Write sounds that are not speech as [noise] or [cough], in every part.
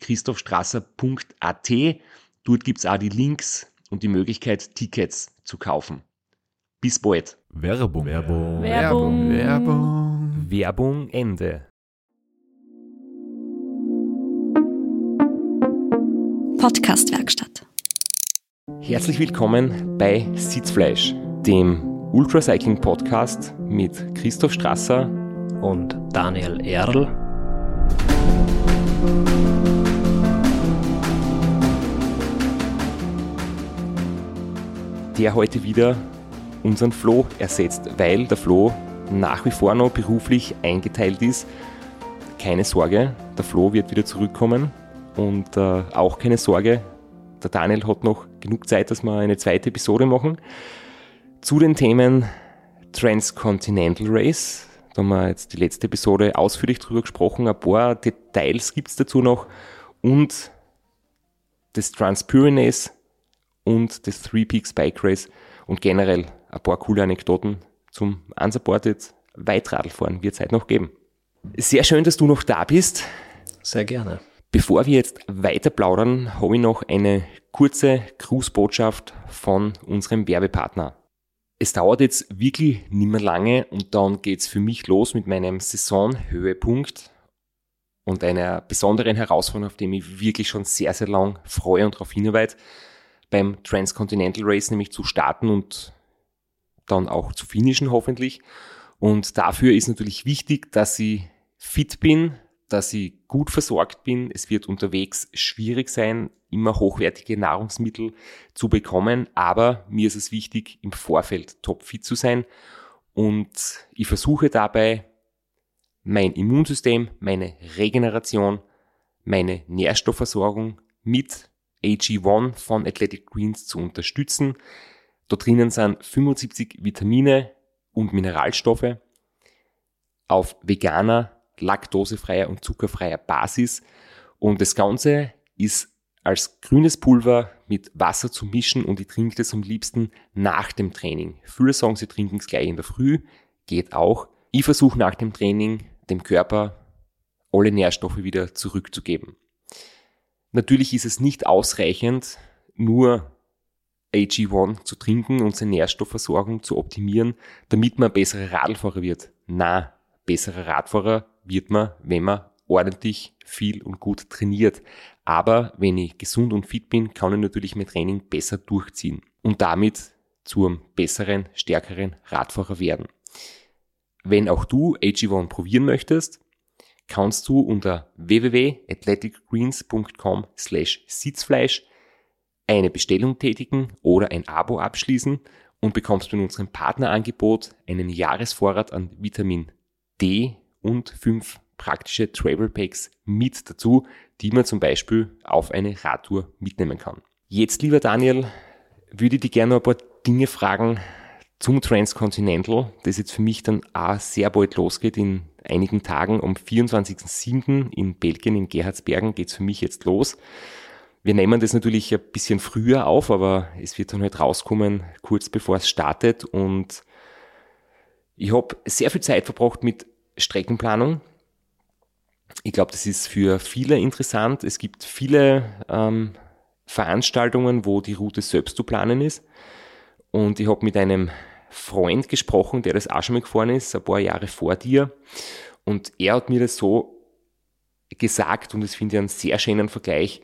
www.christophstrasser.at. Dort gibt's auch die Links und die Möglichkeit, Tickets zu kaufen. Bis bald. Werbung. Werbung. Werbung. Werbung. Werbung Ende. Podcastwerkstatt. Herzlich willkommen bei Sitzfleisch, dem Ultracycling Podcast mit Christoph Strasser. und Daniel Erl. Der heute wieder unseren Flo ersetzt, weil der Flo nach wie vor noch beruflich eingeteilt ist. Keine Sorge, der Flo wird wieder zurückkommen und äh, auch keine Sorge, der Daniel hat noch genug Zeit, dass wir eine zweite Episode machen. Zu den Themen Transcontinental Race, da haben wir jetzt die letzte Episode ausführlich drüber gesprochen, ein paar Details gibt es dazu noch und das Transpyrenees und das Three Peaks Bike Race und generell ein paar coole Anekdoten zum Unsupported Weitradlfahren wird es heute noch geben. Sehr schön, dass du noch da bist. Sehr gerne. Bevor wir jetzt weiter plaudern, habe ich noch eine kurze Grußbotschaft von unserem Werbepartner. Es dauert jetzt wirklich nicht mehr lange und dann geht's für mich los mit meinem Saisonhöhepunkt und einer besonderen Herausforderung, auf die ich wirklich schon sehr, sehr lang freue und darauf hinarbeite, beim Transcontinental Race nämlich zu starten und dann auch zu finishen hoffentlich. Und dafür ist natürlich wichtig, dass ich fit bin, dass ich gut versorgt bin. Es wird unterwegs schwierig sein, immer hochwertige Nahrungsmittel zu bekommen, aber mir ist es wichtig, im Vorfeld topfit zu sein und ich versuche dabei, mein Immunsystem, meine Regeneration, meine Nährstoffversorgung mit AG1 von Athletic Greens zu unterstützen. Da drinnen sind 75 Vitamine und Mineralstoffe auf veganer, laktosefreier und zuckerfreier Basis. Und das Ganze ist als grünes Pulver mit Wasser zu mischen und ich trinke das am liebsten nach dem Training. Viele sagen, sie trinken es gleich in der Früh, geht auch. Ich versuche nach dem Training dem Körper alle Nährstoffe wieder zurückzugeben. Natürlich ist es nicht ausreichend, nur AG1 zu trinken und seine Nährstoffversorgung zu optimieren, damit man ein besserer Radlfahrer wird. Na, besserer Radfahrer wird man, wenn man ordentlich viel und gut trainiert. Aber wenn ich gesund und fit bin, kann ich natürlich mein Training besser durchziehen und damit zum besseren, stärkeren Radfahrer werden. Wenn auch du AG1 probieren möchtest, kannst du unter www.athleticgreens.com slash Sitzfleisch eine Bestellung tätigen oder ein Abo abschließen und bekommst in unserem Partnerangebot einen Jahresvorrat an Vitamin D und fünf praktische Travel Packs mit dazu, die man zum Beispiel auf eine Radtour mitnehmen kann. Jetzt, lieber Daniel, würde ich dich gerne noch ein paar Dinge fragen zum Transcontinental, das jetzt für mich dann auch sehr bald losgeht. In einigen Tagen am 24.07. in Belgien, in Gerhardsbergen, geht's für mich jetzt los. Wir nehmen das natürlich ein bisschen früher auf, aber es wird dann halt rauskommen, kurz bevor es startet. Und ich habe sehr viel Zeit verbracht mit Streckenplanung. Ich glaube, das ist für viele interessant. Es gibt viele ähm, Veranstaltungen, wo die Route selbst zu planen ist. Und ich habe mit einem Freund gesprochen, der das auch schon mal gefahren ist, ein paar Jahre vor dir. Und er hat mir das so gesagt, und das finde ich einen sehr schönen Vergleich,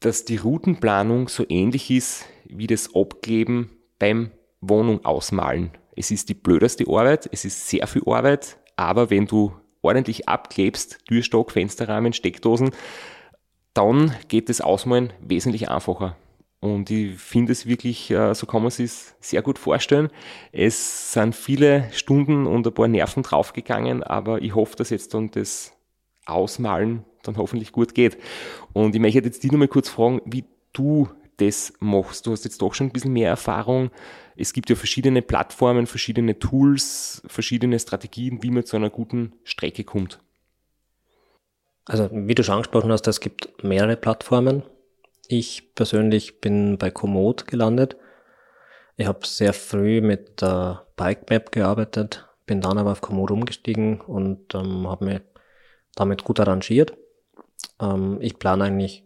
dass die Routenplanung so ähnlich ist wie das Abkleben beim Wohnung ausmalen. Es ist die blödeste Arbeit, es ist sehr viel Arbeit, aber wenn du ordentlich abklebst, Türstock, Fensterrahmen, Steckdosen, dann geht das Ausmalen wesentlich einfacher. Und ich finde es wirklich, äh, so kann man es sich sehr gut vorstellen. Es sind viele Stunden und ein paar Nerven draufgegangen, aber ich hoffe, dass jetzt dann das Ausmalen dann hoffentlich gut geht. Und ich möchte jetzt die nochmal kurz fragen, wie du das machst. Du hast jetzt doch schon ein bisschen mehr Erfahrung. Es gibt ja verschiedene Plattformen, verschiedene Tools, verschiedene Strategien, wie man zu einer guten Strecke kommt. Also, wie du schon angesprochen hast, es gibt mehrere Plattformen. Ich persönlich bin bei Komoot gelandet. Ich habe sehr früh mit der Bike Map gearbeitet, bin dann aber auf Komoot umgestiegen und ähm, habe mich damit gut arrangiert. Ähm, ich plane eigentlich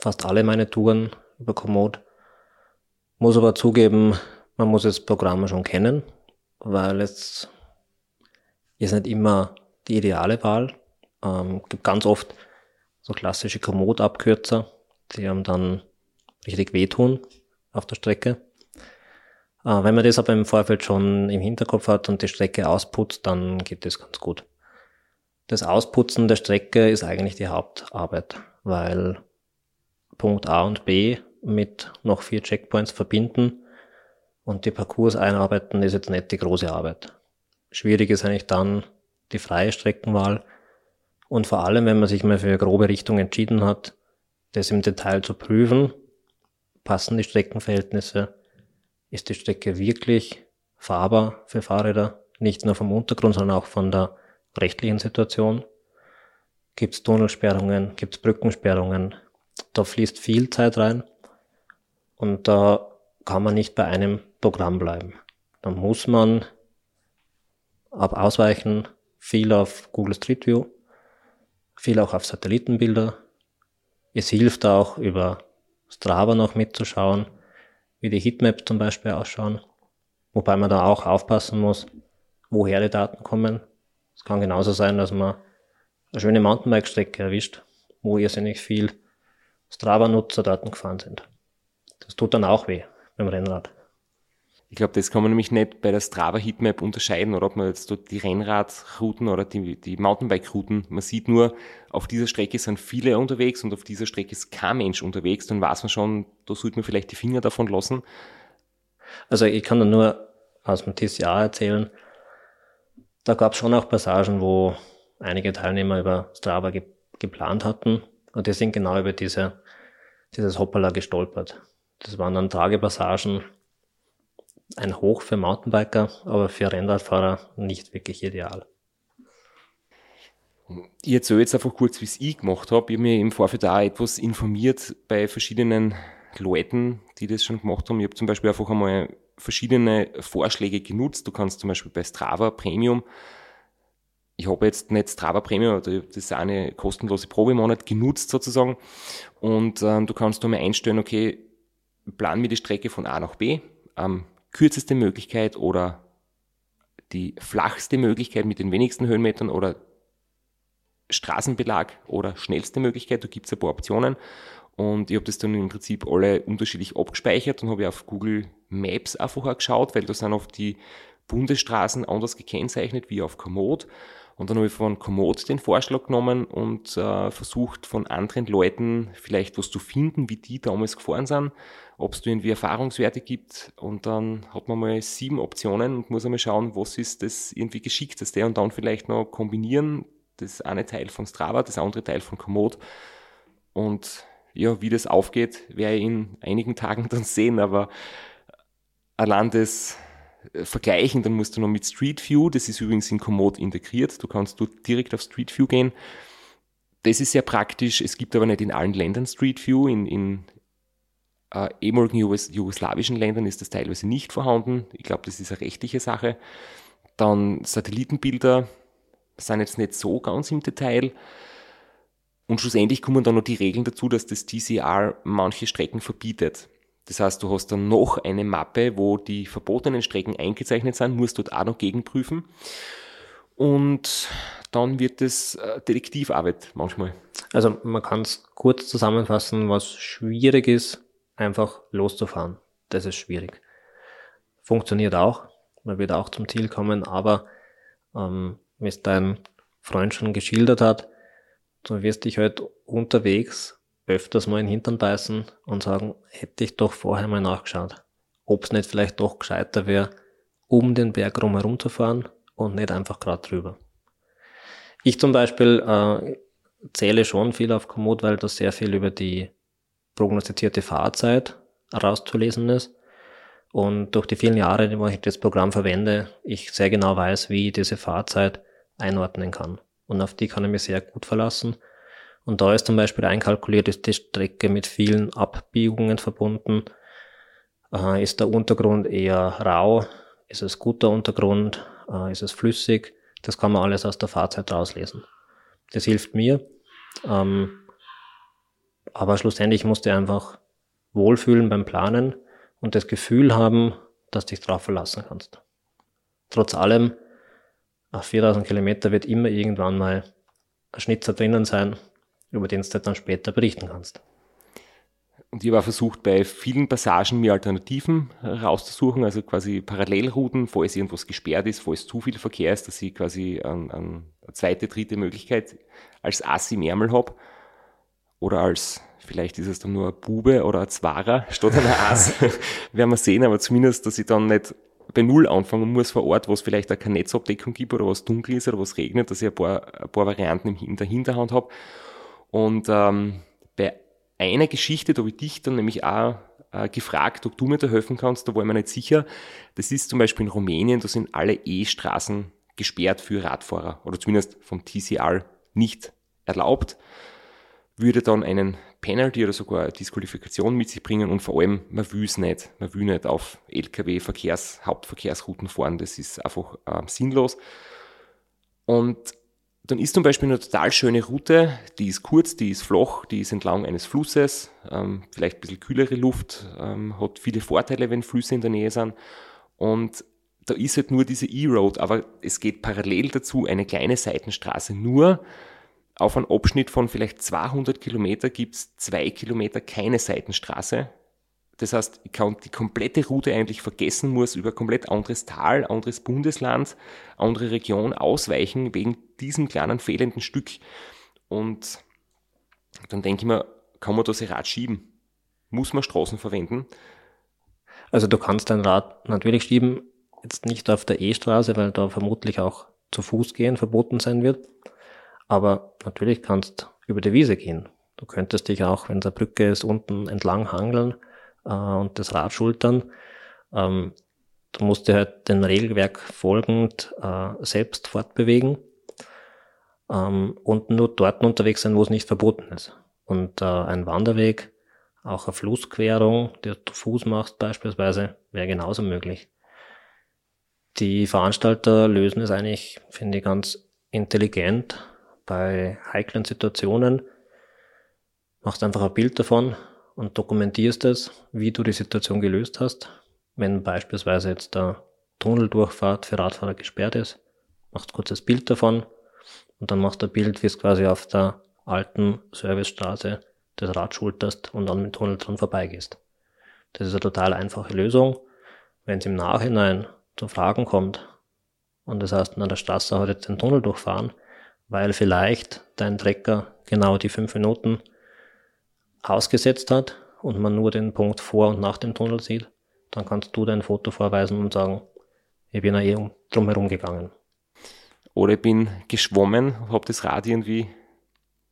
fast alle meine Touren über Komoot. Muss aber zugeben, man muss das Programm schon kennen, weil es ist nicht immer die ideale Wahl. Ähm, gibt ganz oft so klassische Komoot-Abkürzer, die einem dann richtig wehtun auf der Strecke. Äh, wenn man das aber im Vorfeld schon im Hinterkopf hat und die Strecke ausputzt, dann geht das ganz gut. Das Ausputzen der Strecke ist eigentlich die Hauptarbeit, weil Punkt A und B mit noch vier Checkpoints verbinden und die Parcours einarbeiten ist jetzt nicht die große Arbeit. Schwierig ist eigentlich dann die freie Streckenwahl und vor allem, wenn man sich mal für eine grobe Richtung entschieden hat, das im Detail zu prüfen, passen die Streckenverhältnisse, ist die Strecke wirklich fahrbar für Fahrräder, nicht nur vom Untergrund, sondern auch von der rechtlichen Situation. Gibt es Tunnelsperrungen, gibt es Brückensperrungen, da fließt viel Zeit rein und da kann man nicht bei einem Programm bleiben. Da muss man ab ausweichen, viel auf Google Street View, viel auch auf Satellitenbilder. Es hilft auch über Strava noch mitzuschauen, wie die Heatmaps zum Beispiel ausschauen. Wobei man da auch aufpassen muss, woher die Daten kommen. Es kann genauso sein, dass man eine schöne Mountainbike-Strecke erwischt, wo irrsinnig viel Strava-Nutzerdaten gefahren sind. Das tut dann auch weh beim Rennrad. Ich glaube, das kann man nämlich nicht bei der Strava Heatmap unterscheiden oder ob man jetzt dort die Rennradrouten oder die, die Mountainbike-Routen, man sieht nur, auf dieser Strecke sind viele unterwegs und auf dieser Strecke ist kein Mensch unterwegs, dann weiß man schon, da sollte man vielleicht die Finger davon lassen. Also ich kann da nur aus dem TCA erzählen, da gab es schon auch Passagen, wo einige Teilnehmer über Strava ge geplant hatten und die sind genau über diese, dieses Hoppala gestolpert. Das waren dann Tragepassagen, ein Hoch für Mountainbiker, aber für Rennradfahrer nicht wirklich ideal. Ich erzähle jetzt einfach kurz, wie es ich gemacht habe. Ich habe mich im Vorfeld auch etwas informiert bei verschiedenen Leuten, die das schon gemacht haben. Ich habe zum Beispiel einfach einmal verschiedene Vorschläge genutzt. Du kannst zum Beispiel bei Strava Premium ich habe jetzt nicht Strava Premium, das ist eine kostenlose Probemonat genutzt sozusagen. Und ähm, du kannst da mal einstellen, okay, plan mir die Strecke von A nach B, ähm, kürzeste Möglichkeit oder die flachste Möglichkeit mit den wenigsten Höhenmetern oder Straßenbelag oder schnellste Möglichkeit, da gibt es ein paar Optionen. Und ich habe das dann im Prinzip alle unterschiedlich abgespeichert und habe auf Google Maps einfach geschaut, weil da sind oft die Bundesstraßen anders gekennzeichnet wie auf Komoot. Und dann habe ich von Komoot den Vorschlag genommen und äh, versucht von anderen Leuten vielleicht was zu finden, wie die damals gefahren sind, ob es irgendwie Erfahrungswerte gibt. Und dann hat man mal sieben Optionen und muss einmal schauen, was ist das irgendwie geschickteste und dann vielleicht noch kombinieren. Das eine Teil von Strava, das andere Teil von Komoot. Und ja, wie das aufgeht, werde ich in einigen [laughs] Tagen dann sehen, aber allein das äh, vergleichen, dann musst du noch mit Street View, das ist übrigens in Komoot integriert, du kannst dort direkt auf Street View gehen. Das ist sehr praktisch, es gibt aber nicht in allen Ländern Street View, in, in äh, ehemaligen Jugos jugoslawischen Ländern ist das teilweise nicht vorhanden. Ich glaube, das ist eine rechtliche Sache. Dann Satellitenbilder sind jetzt nicht so ganz im Detail. Und schlussendlich kommen dann noch die Regeln dazu, dass das TCR manche Strecken verbietet. Das heißt, du hast dann noch eine Mappe, wo die verbotenen Strecken eingezeichnet sind, musst dort auch noch gegenprüfen. und dann wird es äh, Detektivarbeit manchmal. Also man kann es kurz zusammenfassen, was schwierig ist, einfach loszufahren. Das ist schwierig. Funktioniert auch, man wird auch zum Ziel kommen, aber ähm, wie es dein Freund schon geschildert hat, du wirst dich halt unterwegs öfters mal in den Hintern beißen und sagen, hätte ich doch vorher mal nachgeschaut, ob es nicht vielleicht doch gescheiter wäre, um den Berg rum zu fahren und nicht einfach gerade drüber. Ich zum Beispiel äh, zähle schon viel auf Komoot, weil da sehr viel über die prognostizierte Fahrzeit rauszulesen ist. Und durch die vielen Jahre, wo ich das Programm verwende, ich sehr genau weiß, wie ich diese Fahrzeit einordnen kann. Und auf die kann ich mich sehr gut verlassen. Und da ist zum Beispiel einkalkuliert, ist die Strecke mit vielen Abbiegungen verbunden. Äh, ist der Untergrund eher rau? Ist es guter Untergrund? Äh, ist es flüssig? Das kann man alles aus der Fahrzeit rauslesen. Das hilft mir. Ähm, aber schlussendlich musst du einfach wohlfühlen beim Planen und das Gefühl haben, dass du dich drauf verlassen kannst. Trotz allem, auf 4000 Kilometer wird immer irgendwann mal ein Schnitzer drinnen sein, über den du dann später berichten kannst. Und ich habe auch versucht, bei vielen Passagen mir Alternativen rauszusuchen, also quasi Parallelrouten, falls irgendwas gesperrt ist, falls zu viel Verkehr ist, dass ich quasi an, an eine zweite, dritte Möglichkeit als Ass im Ärmel habe. Oder als, vielleicht ist es dann nur ein Bube oder ein Zwarer statt einer Ass. [laughs] Werden wir sehen, aber zumindest, dass ich dann nicht bei Null anfangen muss vor Ort, wo es vielleicht auch keine Netzabdeckung gibt oder was dunkel ist oder was regnet, dass ich ein paar, ein paar Varianten in der Hinterhand habe. Und ähm, bei einer Geschichte, da habe ich dich dann nämlich auch äh, gefragt, ob du mir da helfen kannst, da war ich mir nicht sicher. Das ist zum Beispiel in Rumänien, da sind alle E-Straßen gesperrt für Radfahrer oder zumindest vom TCR nicht erlaubt, würde dann einen Penalty oder sogar eine Disqualifikation mit sich bringen und vor allem, man will es nicht. Man will nicht auf LKW-Verkehrs-, Hauptverkehrsrouten fahren, das ist einfach äh, sinnlos. Und dann ist zum Beispiel eine total schöne Route, die ist kurz, die ist flach, die ist entlang eines Flusses, ähm, vielleicht ein bisschen kühlere Luft, ähm, hat viele Vorteile, wenn Flüsse in der Nähe sind. Und da ist halt nur diese E-Road, aber es geht parallel dazu eine kleine Seitenstraße. Nur auf einem Abschnitt von vielleicht 200 Kilometer gibt's zwei Kilometer keine Seitenstraße. Das heißt, ich kann die komplette Route eigentlich vergessen, muss über komplett anderes Tal, anderes Bundesland, andere Region ausweichen wegen diesem kleinen fehlenden Stück. Und dann denke ich mir, kann man das Rad schieben? Muss man Straßen verwenden? Also du kannst dein Rad natürlich schieben, jetzt nicht auf der E-Straße, weil da vermutlich auch zu Fuß gehen verboten sein wird. Aber natürlich kannst über die Wiese gehen. Du könntest dich auch, wenn der Brücke ist, unten entlang hangeln äh, und das Rad schultern. Ähm, du musst dir halt dem Regelwerk folgend äh, selbst fortbewegen ähm, und nur dort unterwegs sein, wo es nicht verboten ist. Und äh, ein Wanderweg, auch eine Flussquerung, die du Fuß machst beispielsweise, wäre genauso möglich. Die Veranstalter lösen es eigentlich, finde ich, ganz intelligent bei heiklen Situationen. Machst einfach ein Bild davon, und dokumentierst es, wie du die Situation gelöst hast. Wenn beispielsweise jetzt der Tunneldurchfahrt für Radfahrer gesperrt ist, machst kurz das Bild davon und dann machst du ein Bild, wie es quasi auf der alten Servicestraße das Rad schulterst und dann mit Tunnel dran vorbeigehst. Das ist eine total einfache Lösung. Wenn es im Nachhinein zu Fragen kommt und das heißt, na, der Straße hat jetzt den Tunnel durchfahren, weil vielleicht dein Trecker genau die fünf Minuten ausgesetzt hat und man nur den Punkt vor und nach dem Tunnel sieht, dann kannst du dein Foto vorweisen und sagen, ich bin ja eh drumherum gegangen. Oder ich bin geschwommen, habe das Rad irgendwie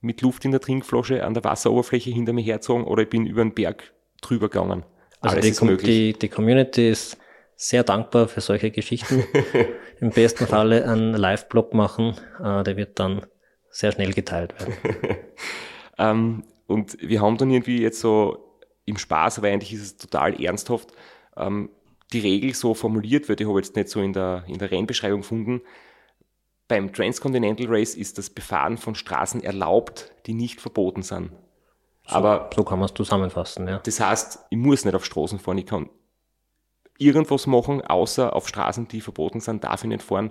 mit Luft in der Trinkflasche an der Wasseroberfläche hinter mir herzogen oder ich bin über den Berg drüber gegangen. Also Alles die, ist möglich. Die, die Community ist sehr dankbar für solche Geschichten. [laughs] Im besten Falle einen Live-Blog machen, äh, der wird dann sehr schnell geteilt werden. [laughs] ähm, und wir haben dann irgendwie jetzt so im Spaß, aber eigentlich ist es total ernsthaft, ähm, die Regel so formuliert wird. Ich habe jetzt nicht so in der, in der Rennbeschreibung gefunden. Beim Transcontinental Race ist das Befahren von Straßen erlaubt, die nicht verboten sind. So, aber so kann man es zusammenfassen, ja. Das heißt, ich muss nicht auf Straßen fahren, ich kann irgendwas machen, außer auf Straßen, die verboten sind, darf ich nicht fahren.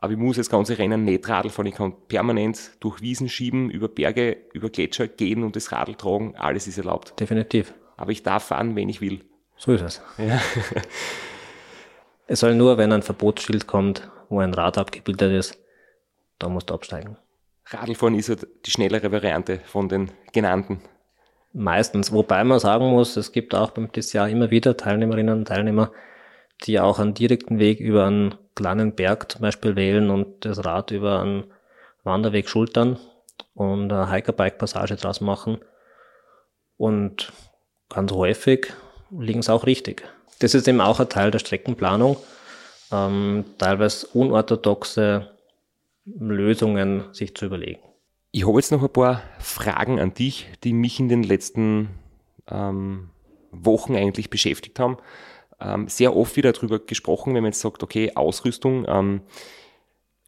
aber ich muss das ganze Rennen nicht Radl fahren. Ich kann permanent durch Wiesen schieben, über Berge, über Gletscher gehen und das Radl tragen. Alles ist erlaubt. Definitiv. Aber ich darf fahren, wenn ich will. So ist es. Ja. [laughs] Es soll nur, wenn ein Verbotsschild kommt, wo ein Rad abgebildet ist, da musst du absteigen. Radlfahren ist halt die schnellere Variante von den genannten. Meistens, wobei man sagen muss, es gibt auch beim Jahr immer wieder Teilnehmerinnen und Teilnehmer, die auch einen direkten Weg über einen kleinen Berg zum Beispiel wählen und das Rad über einen Wanderweg schultern und eine Hiker-Bike-Passage draus machen. Und ganz häufig liegen es auch richtig. Das ist eben auch ein Teil der Streckenplanung, ähm, teilweise unorthodoxe Lösungen sich zu überlegen. Ich habe jetzt noch ein paar Fragen an dich, die mich in den letzten ähm, Wochen eigentlich beschäftigt haben. Ähm, sehr oft wieder darüber gesprochen, wenn man jetzt sagt, okay, Ausrüstung, ähm,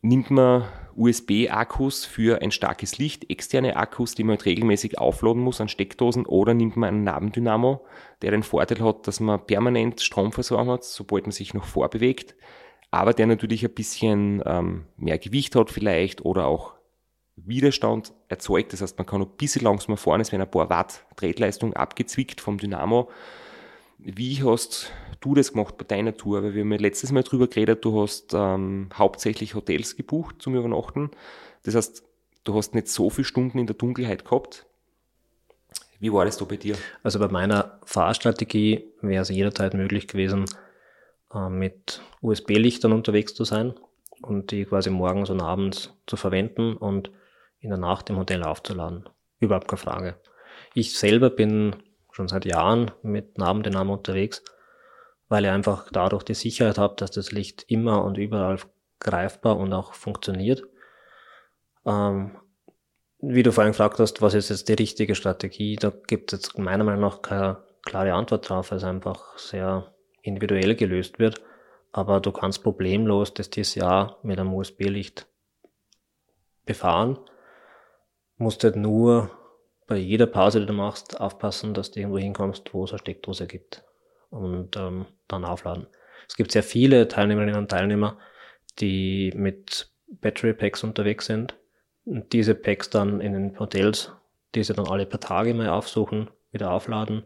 nimmt man USB-Akkus für ein starkes Licht, externe Akkus, die man halt regelmäßig aufladen muss an Steckdosen, oder nimmt man einen Nabendynamo, der den Vorteil hat, dass man permanent Stromversorgung hat, sobald man sich noch vorbewegt, aber der natürlich ein bisschen ähm, mehr Gewicht hat vielleicht oder auch Widerstand erzeugt. Das heißt, man kann ein bisschen langsamer fahren, es werden ein paar Watt Tretleistung abgezwickt vom Dynamo. Wie hast du das gemacht bei deiner Tour? Weil wir haben letztes Mal drüber geredet, du hast ähm, hauptsächlich Hotels gebucht zum Übernachten. Das heißt, du hast nicht so viele Stunden in der Dunkelheit gehabt. Wie war das da bei dir? Also bei meiner Fahrstrategie wäre es jederzeit möglich gewesen, äh, mit USB-Lichtern unterwegs zu sein und die quasi morgens und abends zu verwenden und in der Nacht im Hotel aufzuladen. Überhaupt keine Frage. Ich selber bin schon seit Jahren mit Nabendynamo unterwegs, weil ich einfach dadurch die Sicherheit habe, dass das Licht immer und überall greifbar und auch funktioniert. Ähm, wie du vorhin gefragt hast, was ist jetzt die richtige Strategie, da gibt es jetzt meiner Meinung nach keine klare Antwort drauf, weil es einfach sehr individuell gelöst wird. Aber du kannst problemlos das Jahr mit einem USB-Licht befahren, musst halt nur bei jeder Pause, die du machst, aufpassen, dass du irgendwo hinkommst, wo es eine Steckdose gibt und ähm, dann aufladen. Es gibt sehr viele Teilnehmerinnen und Teilnehmer, die mit Battery Packs unterwegs sind und diese Packs dann in den Hotels, die sie dann alle paar Tage mal aufsuchen, wieder aufladen.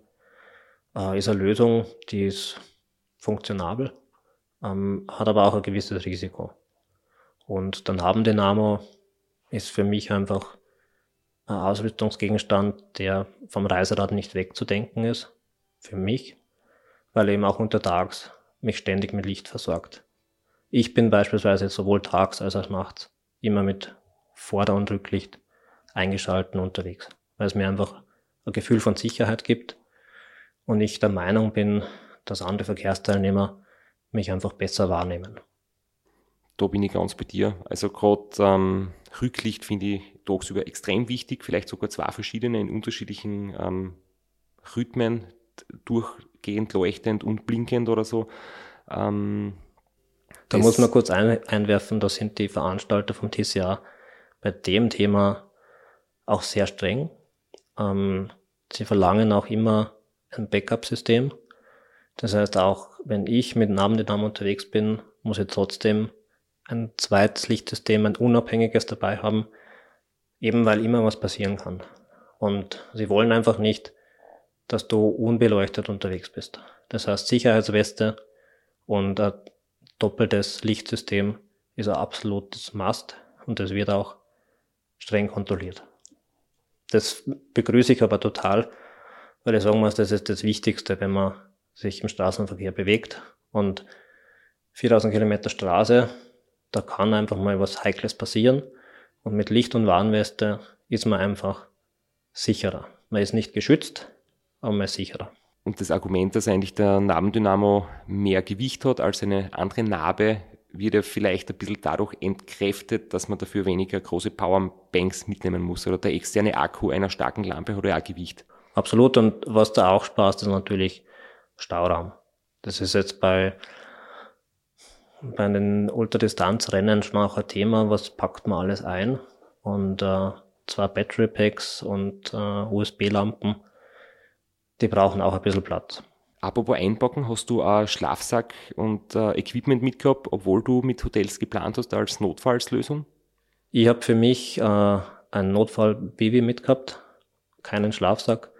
Äh, ist eine Lösung, die ist funktionabel, ähm, hat aber auch ein gewisses Risiko. Und dann haben Dynamo ist für mich einfach ein Ausrüstungsgegenstand, der vom Reiserad nicht wegzudenken ist, für mich, weil eben auch untertags mich ständig mit Licht versorgt. Ich bin beispielsweise sowohl tags als auch nachts immer mit Vorder- und Rücklicht eingeschalten unterwegs, weil es mir einfach ein Gefühl von Sicherheit gibt und ich der Meinung bin, dass andere Verkehrsteilnehmer mich einfach besser wahrnehmen. Da bin ich ganz bei dir. Also gerade ähm, Rücklicht finde ich tagsüber extrem wichtig, vielleicht sogar zwei verschiedene in unterschiedlichen ähm, Rhythmen, durchgehend leuchtend und blinkend oder so. Ähm, da muss man kurz ein, einwerfen, da sind die Veranstalter vom TCA bei dem Thema auch sehr streng. Ähm, sie verlangen auch immer ein Backup-System. Das heißt, auch wenn ich mit Namendynamo unterwegs bin, muss ich trotzdem ein zweites Lichtsystem, ein unabhängiges dabei haben, eben weil immer was passieren kann. Und sie wollen einfach nicht, dass du unbeleuchtet unterwegs bist. Das heißt, Sicherheitsweste und ein doppeltes Lichtsystem ist ein absolutes Must und das wird auch streng kontrolliert. Das begrüße ich aber total, weil ich sagen muss, das ist das Wichtigste, wenn man sich im Straßenverkehr bewegt und 4000 Kilometer Straße, da kann einfach mal was Heikles passieren und mit Licht und Warnweste ist man einfach sicherer. Man ist nicht geschützt, aber man ist sicherer. Und das Argument, dass eigentlich der Nabendynamo mehr Gewicht hat als eine andere Narbe, wird ja vielleicht ein bisschen dadurch entkräftet, dass man dafür weniger große Powerbanks mitnehmen muss. Oder der externe Akku einer starken Lampe hat ja auch Gewicht. Absolut. Und was da auch Spaß ist natürlich Stauraum. Das ist jetzt bei, bei den Ultradistanzrennen schon auch ein Thema, was packt man alles ein. Und äh, zwar Battery Packs und äh, USB-Lampen, die brauchen auch ein bisschen Platz. Apropos einpacken, hast du einen Schlafsack und äh, Equipment mitgehabt, obwohl du mit Hotels geplant hast als Notfallslösung? Ich habe für mich äh, ein Notfall-Baby mitgehabt, keinen Schlafsack,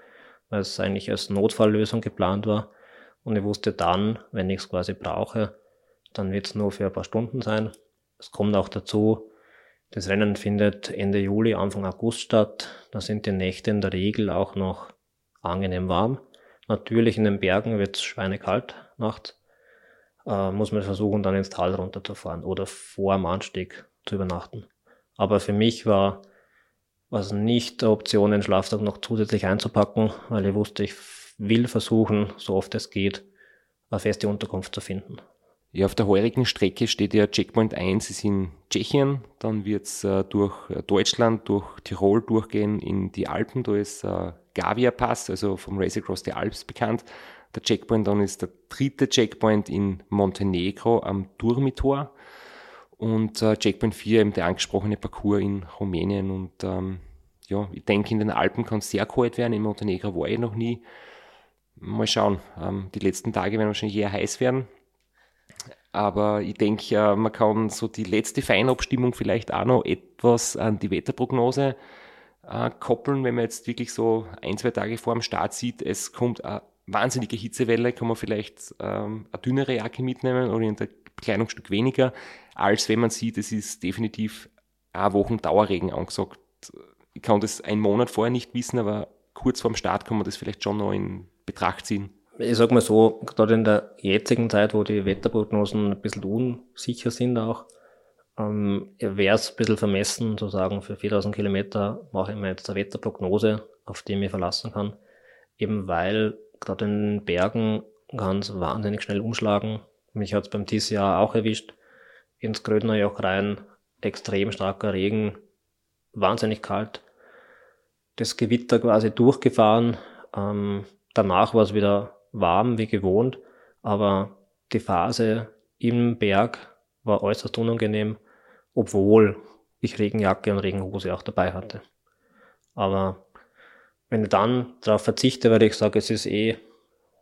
weil es eigentlich als Notfalllösung geplant war. Und ich wusste dann, wenn ich es quasi brauche, dann wird es nur für ein paar Stunden sein. Es kommt auch dazu, das Rennen findet Ende Juli, Anfang August statt. Da sind die Nächte in der Regel auch noch angenehm warm. Natürlich in den Bergen wird es schweinekalt nachts. Äh, muss man versuchen, dann ins Tal runterzufahren oder vor dem Anstieg zu übernachten. Aber für mich war was nicht der Option, den Schlafsack noch zusätzlich einzupacken, weil ich wusste, ich will versuchen, so oft es geht, eine feste Unterkunft zu finden. Ja, auf der heurigen Strecke steht ja Checkpoint 1 ist in Tschechien, dann wird es äh, durch Deutschland, durch Tirol durchgehen in die Alpen, da ist äh, Gavia Pass, also vom Race Across the Alps bekannt. Der Checkpoint dann ist der dritte Checkpoint in Montenegro am Durmitor und äh, Checkpoint 4 eben der angesprochene Parcours in Rumänien und ähm, ja, ich denke in den Alpen kann es sehr kalt werden, in Montenegro war ich noch nie. Mal schauen, ähm, die letzten Tage werden wahrscheinlich eher heiß werden. Aber ich denke, man kann so die letzte Feinabstimmung vielleicht auch noch etwas an die Wetterprognose äh, koppeln, wenn man jetzt wirklich so ein, zwei Tage vor dem Start sieht, es kommt eine wahnsinnige Hitzewelle, kann man vielleicht ähm, eine dünnere Jacke mitnehmen oder ein Kleidungsstück weniger, als wenn man sieht, es ist definitiv eine Wochen Dauerregen angesagt. Ich kann das einen Monat vorher nicht wissen, aber kurz vorm Start kann man das vielleicht schon noch in Betracht ziehen. Ich sag mal so, gerade in der jetzigen Zeit, wo die Wetterprognosen ein bisschen unsicher sind auch, ähm, wäre es ein bisschen vermessen zu sagen, für 4000 Kilometer mache ich mir jetzt eine Wetterprognose, auf die ich mich verlassen kann. Eben weil gerade in den Bergen kann es wahnsinnig schnell umschlagen. Mich hat es beim TCA auch erwischt. Ins Grödnerjoch rein, extrem starker Regen, wahnsinnig kalt. Das Gewitter quasi durchgefahren. Ähm, danach war es wieder warm wie gewohnt, aber die Phase im Berg war äußerst unangenehm obwohl ich Regenjacke und Regenhose auch dabei hatte. Aber wenn ich dann darauf verzichte, weil ich sage, es ist eh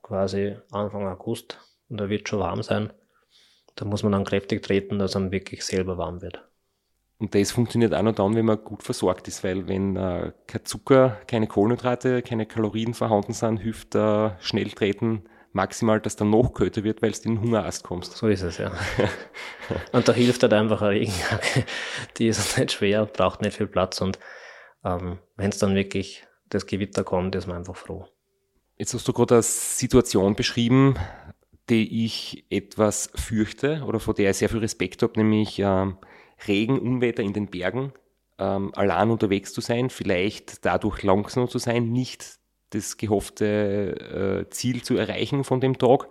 quasi Anfang August und da wird schon warm sein, da muss man dann kräftig treten, dass einem wirklich selber warm wird. Und das funktioniert auch nur dann, wenn man gut versorgt ist, weil wenn äh, kein Zucker, keine Kohlenhydrate, keine Kalorien vorhanden sind, hilft äh, Schnelltreten maximal, dass dann noch kälter wird, weil in den Hungerast kommst. So ist es, ja. [laughs] und da hilft halt einfach eine Regenjacke. [laughs] Die ist nicht schwer, braucht nicht viel Platz und ähm, wenn es dann wirklich das Gewitter kommt, ist man einfach froh. Jetzt hast du gerade eine Situation beschrieben, die ich etwas fürchte oder vor der ich sehr viel Respekt habe, nämlich ähm, Regen, Unwetter in den Bergen, ähm, allein unterwegs zu sein, vielleicht dadurch langsam zu sein, nicht das gehoffte äh, Ziel zu erreichen von dem Tag.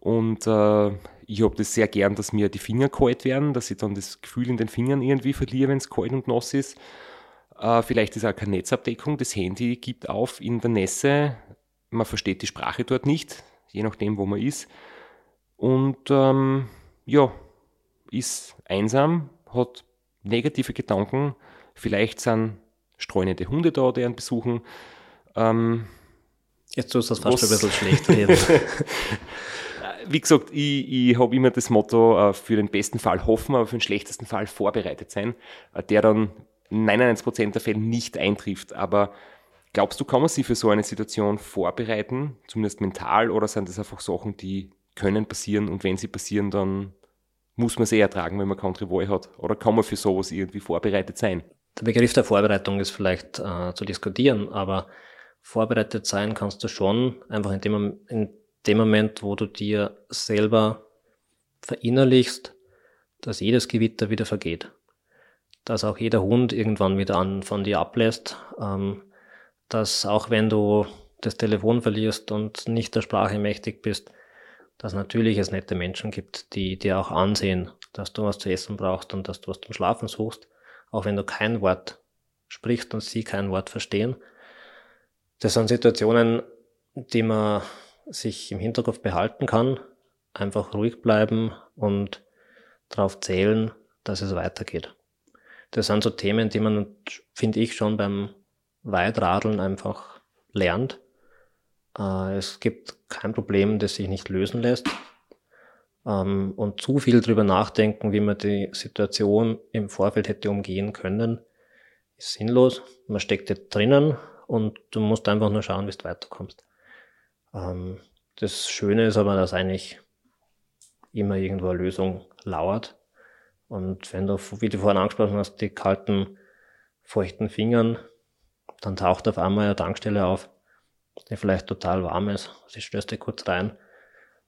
Und äh, ich habe das sehr gern, dass mir die Finger kalt werden, dass ich dann das Gefühl in den Fingern irgendwie verliere, wenn es kalt und nass ist. Äh, vielleicht ist auch keine Netzabdeckung. Das Handy gibt auf in der Nässe. Man versteht die Sprache dort nicht, je nachdem, wo man ist. Und ähm, ja, ist einsam, hat negative Gedanken. Vielleicht sind streunende Hunde da, die einen besuchen. Ähm, Jetzt tust du das fast ein bisschen schlecht reden. [laughs] Wie gesagt, ich, ich habe immer das Motto, äh, für den besten Fall hoffen, aber für den schlechtesten Fall vorbereitet sein, äh, der dann 99% der Fälle nicht eintrifft. Aber glaubst du, kann man sich für so eine Situation vorbereiten, zumindest mental, oder sind das einfach Sachen, die können passieren und wenn sie passieren, dann muss man sie ertragen, wenn man Country Voy hat? Oder kann man für sowas irgendwie vorbereitet sein? Der Begriff der Vorbereitung ist vielleicht äh, zu diskutieren, aber vorbereitet sein kannst du schon, einfach in dem, in dem Moment, wo du dir selber verinnerlichst, dass jedes Gewitter wieder vergeht. Dass auch jeder Hund irgendwann wieder an, von dir ablässt. Ähm, dass auch wenn du das Telefon verlierst und nicht der Sprache mächtig bist, dass natürlich es nette Menschen gibt, die dir auch ansehen, dass du was zu essen brauchst und dass du was zum Schlafen suchst, auch wenn du kein Wort sprichst und sie kein Wort verstehen das sind Situationen, die man sich im Hinterkopf behalten kann, einfach ruhig bleiben und darauf zählen, dass es weitergeht. Das sind so Themen, die man, finde ich, schon beim Weitradeln einfach lernt. Äh, es gibt kein Problem, das sich nicht lösen lässt. Ähm, und zu viel drüber nachdenken, wie man die Situation im Vorfeld hätte umgehen können, ist sinnlos. Man steckt jetzt drinnen und du musst einfach nur schauen, wie du weiterkommst. Ähm, das Schöne ist aber, dass eigentlich immer irgendwo eine Lösung lauert. Und wenn du, wie du vorhin angesprochen hast, die kalten, feuchten Fingern, dann taucht auf einmal eine Tankstelle auf, die vielleicht total warm ist. Sie stößt dir kurz rein,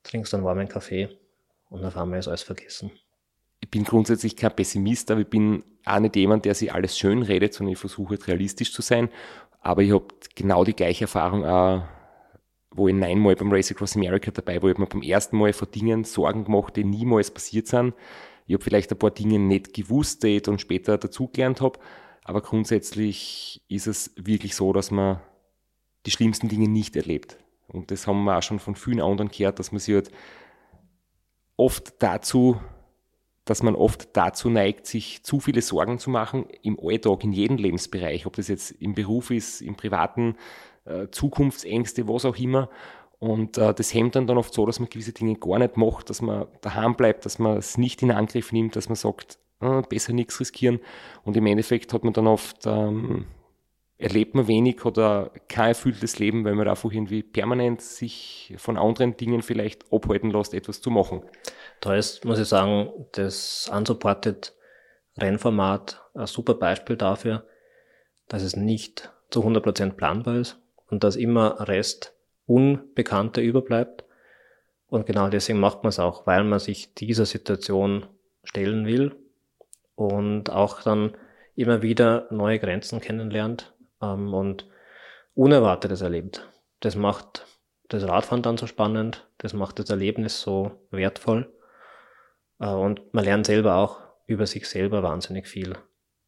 trinkst einen warmen Kaffee und auf einmal ist alles vergessen. Ich bin grundsätzlich kein Pessimist, aber ich bin auch nicht jemand, der sich alles schön redet, sondern ich versuche realistisch zu sein. Aber ich habe genau die gleiche Erfahrung auch wo ich neunmal beim Race Across America dabei war, ich habe mir beim ersten Mal vor Dingen Sorgen gemacht, die niemals passiert sind. Ich habe vielleicht ein paar Dinge nicht gewusst, die ich dann später dazugelernt habe, aber grundsätzlich ist es wirklich so, dass man die schlimmsten Dinge nicht erlebt. Und das haben wir auch schon von vielen anderen gehört, dass man sich halt oft dazu, dass man oft dazu neigt, sich zu viele Sorgen zu machen im Alltag, in jedem Lebensbereich, ob das jetzt im Beruf ist, im privaten, äh, Zukunftsängste, was auch immer. Und äh, das hemmt dann, dann oft so, dass man gewisse Dinge gar nicht macht, dass man daheim bleibt, dass man es nicht in Angriff nimmt, dass man sagt, äh, besser nichts riskieren. Und im Endeffekt hat man dann oft, ähm, erlebt man wenig oder kein erfülltes Leben, weil man einfach irgendwie permanent sich von anderen Dingen vielleicht abhalten lässt, etwas zu machen. Da ist, muss ich sagen, das Unsupported Rennformat ein super Beispiel dafür, dass es nicht zu 100% planbar ist und dass immer Rest Unbekannter überbleibt. Und genau deswegen macht man es auch, weil man sich dieser Situation stellen will und auch dann immer wieder neue Grenzen kennenlernt ähm, und Unerwartetes erlebt. Das macht das Radfahren dann so spannend, das macht das Erlebnis so wertvoll äh, und man lernt selber auch über sich selber wahnsinnig viel.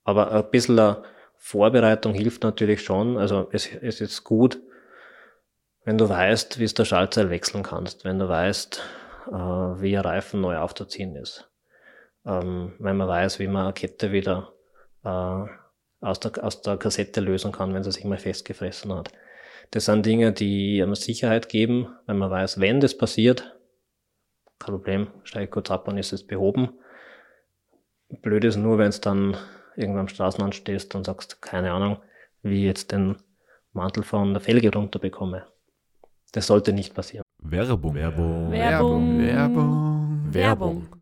Aber ein bisschen Vorbereitung hilft natürlich schon. Also es, es ist gut, wenn du weißt, wie es der Schaltzeil wechseln kannst, wenn du weißt, äh, wie ein Reifen neu aufzuziehen ist, ähm, wenn man weiß, wie man eine Kette wieder äh, aus, der, aus der Kassette lösen kann, wenn sie sich mal festgefressen hat. Das sind Dinge, die einem Sicherheit geben, wenn man weiß, wenn das passiert, kein Problem, steige kurz ab und ist es behoben. Blöd ist nur, wenn es dann irgendwann am Straßenrand stehst und sagst, keine Ahnung, wie ich jetzt den Mantel von der Felge runterbekomme. Das sollte nicht passieren. Werbung. Werbung. Werbung. Werbung. Werbung.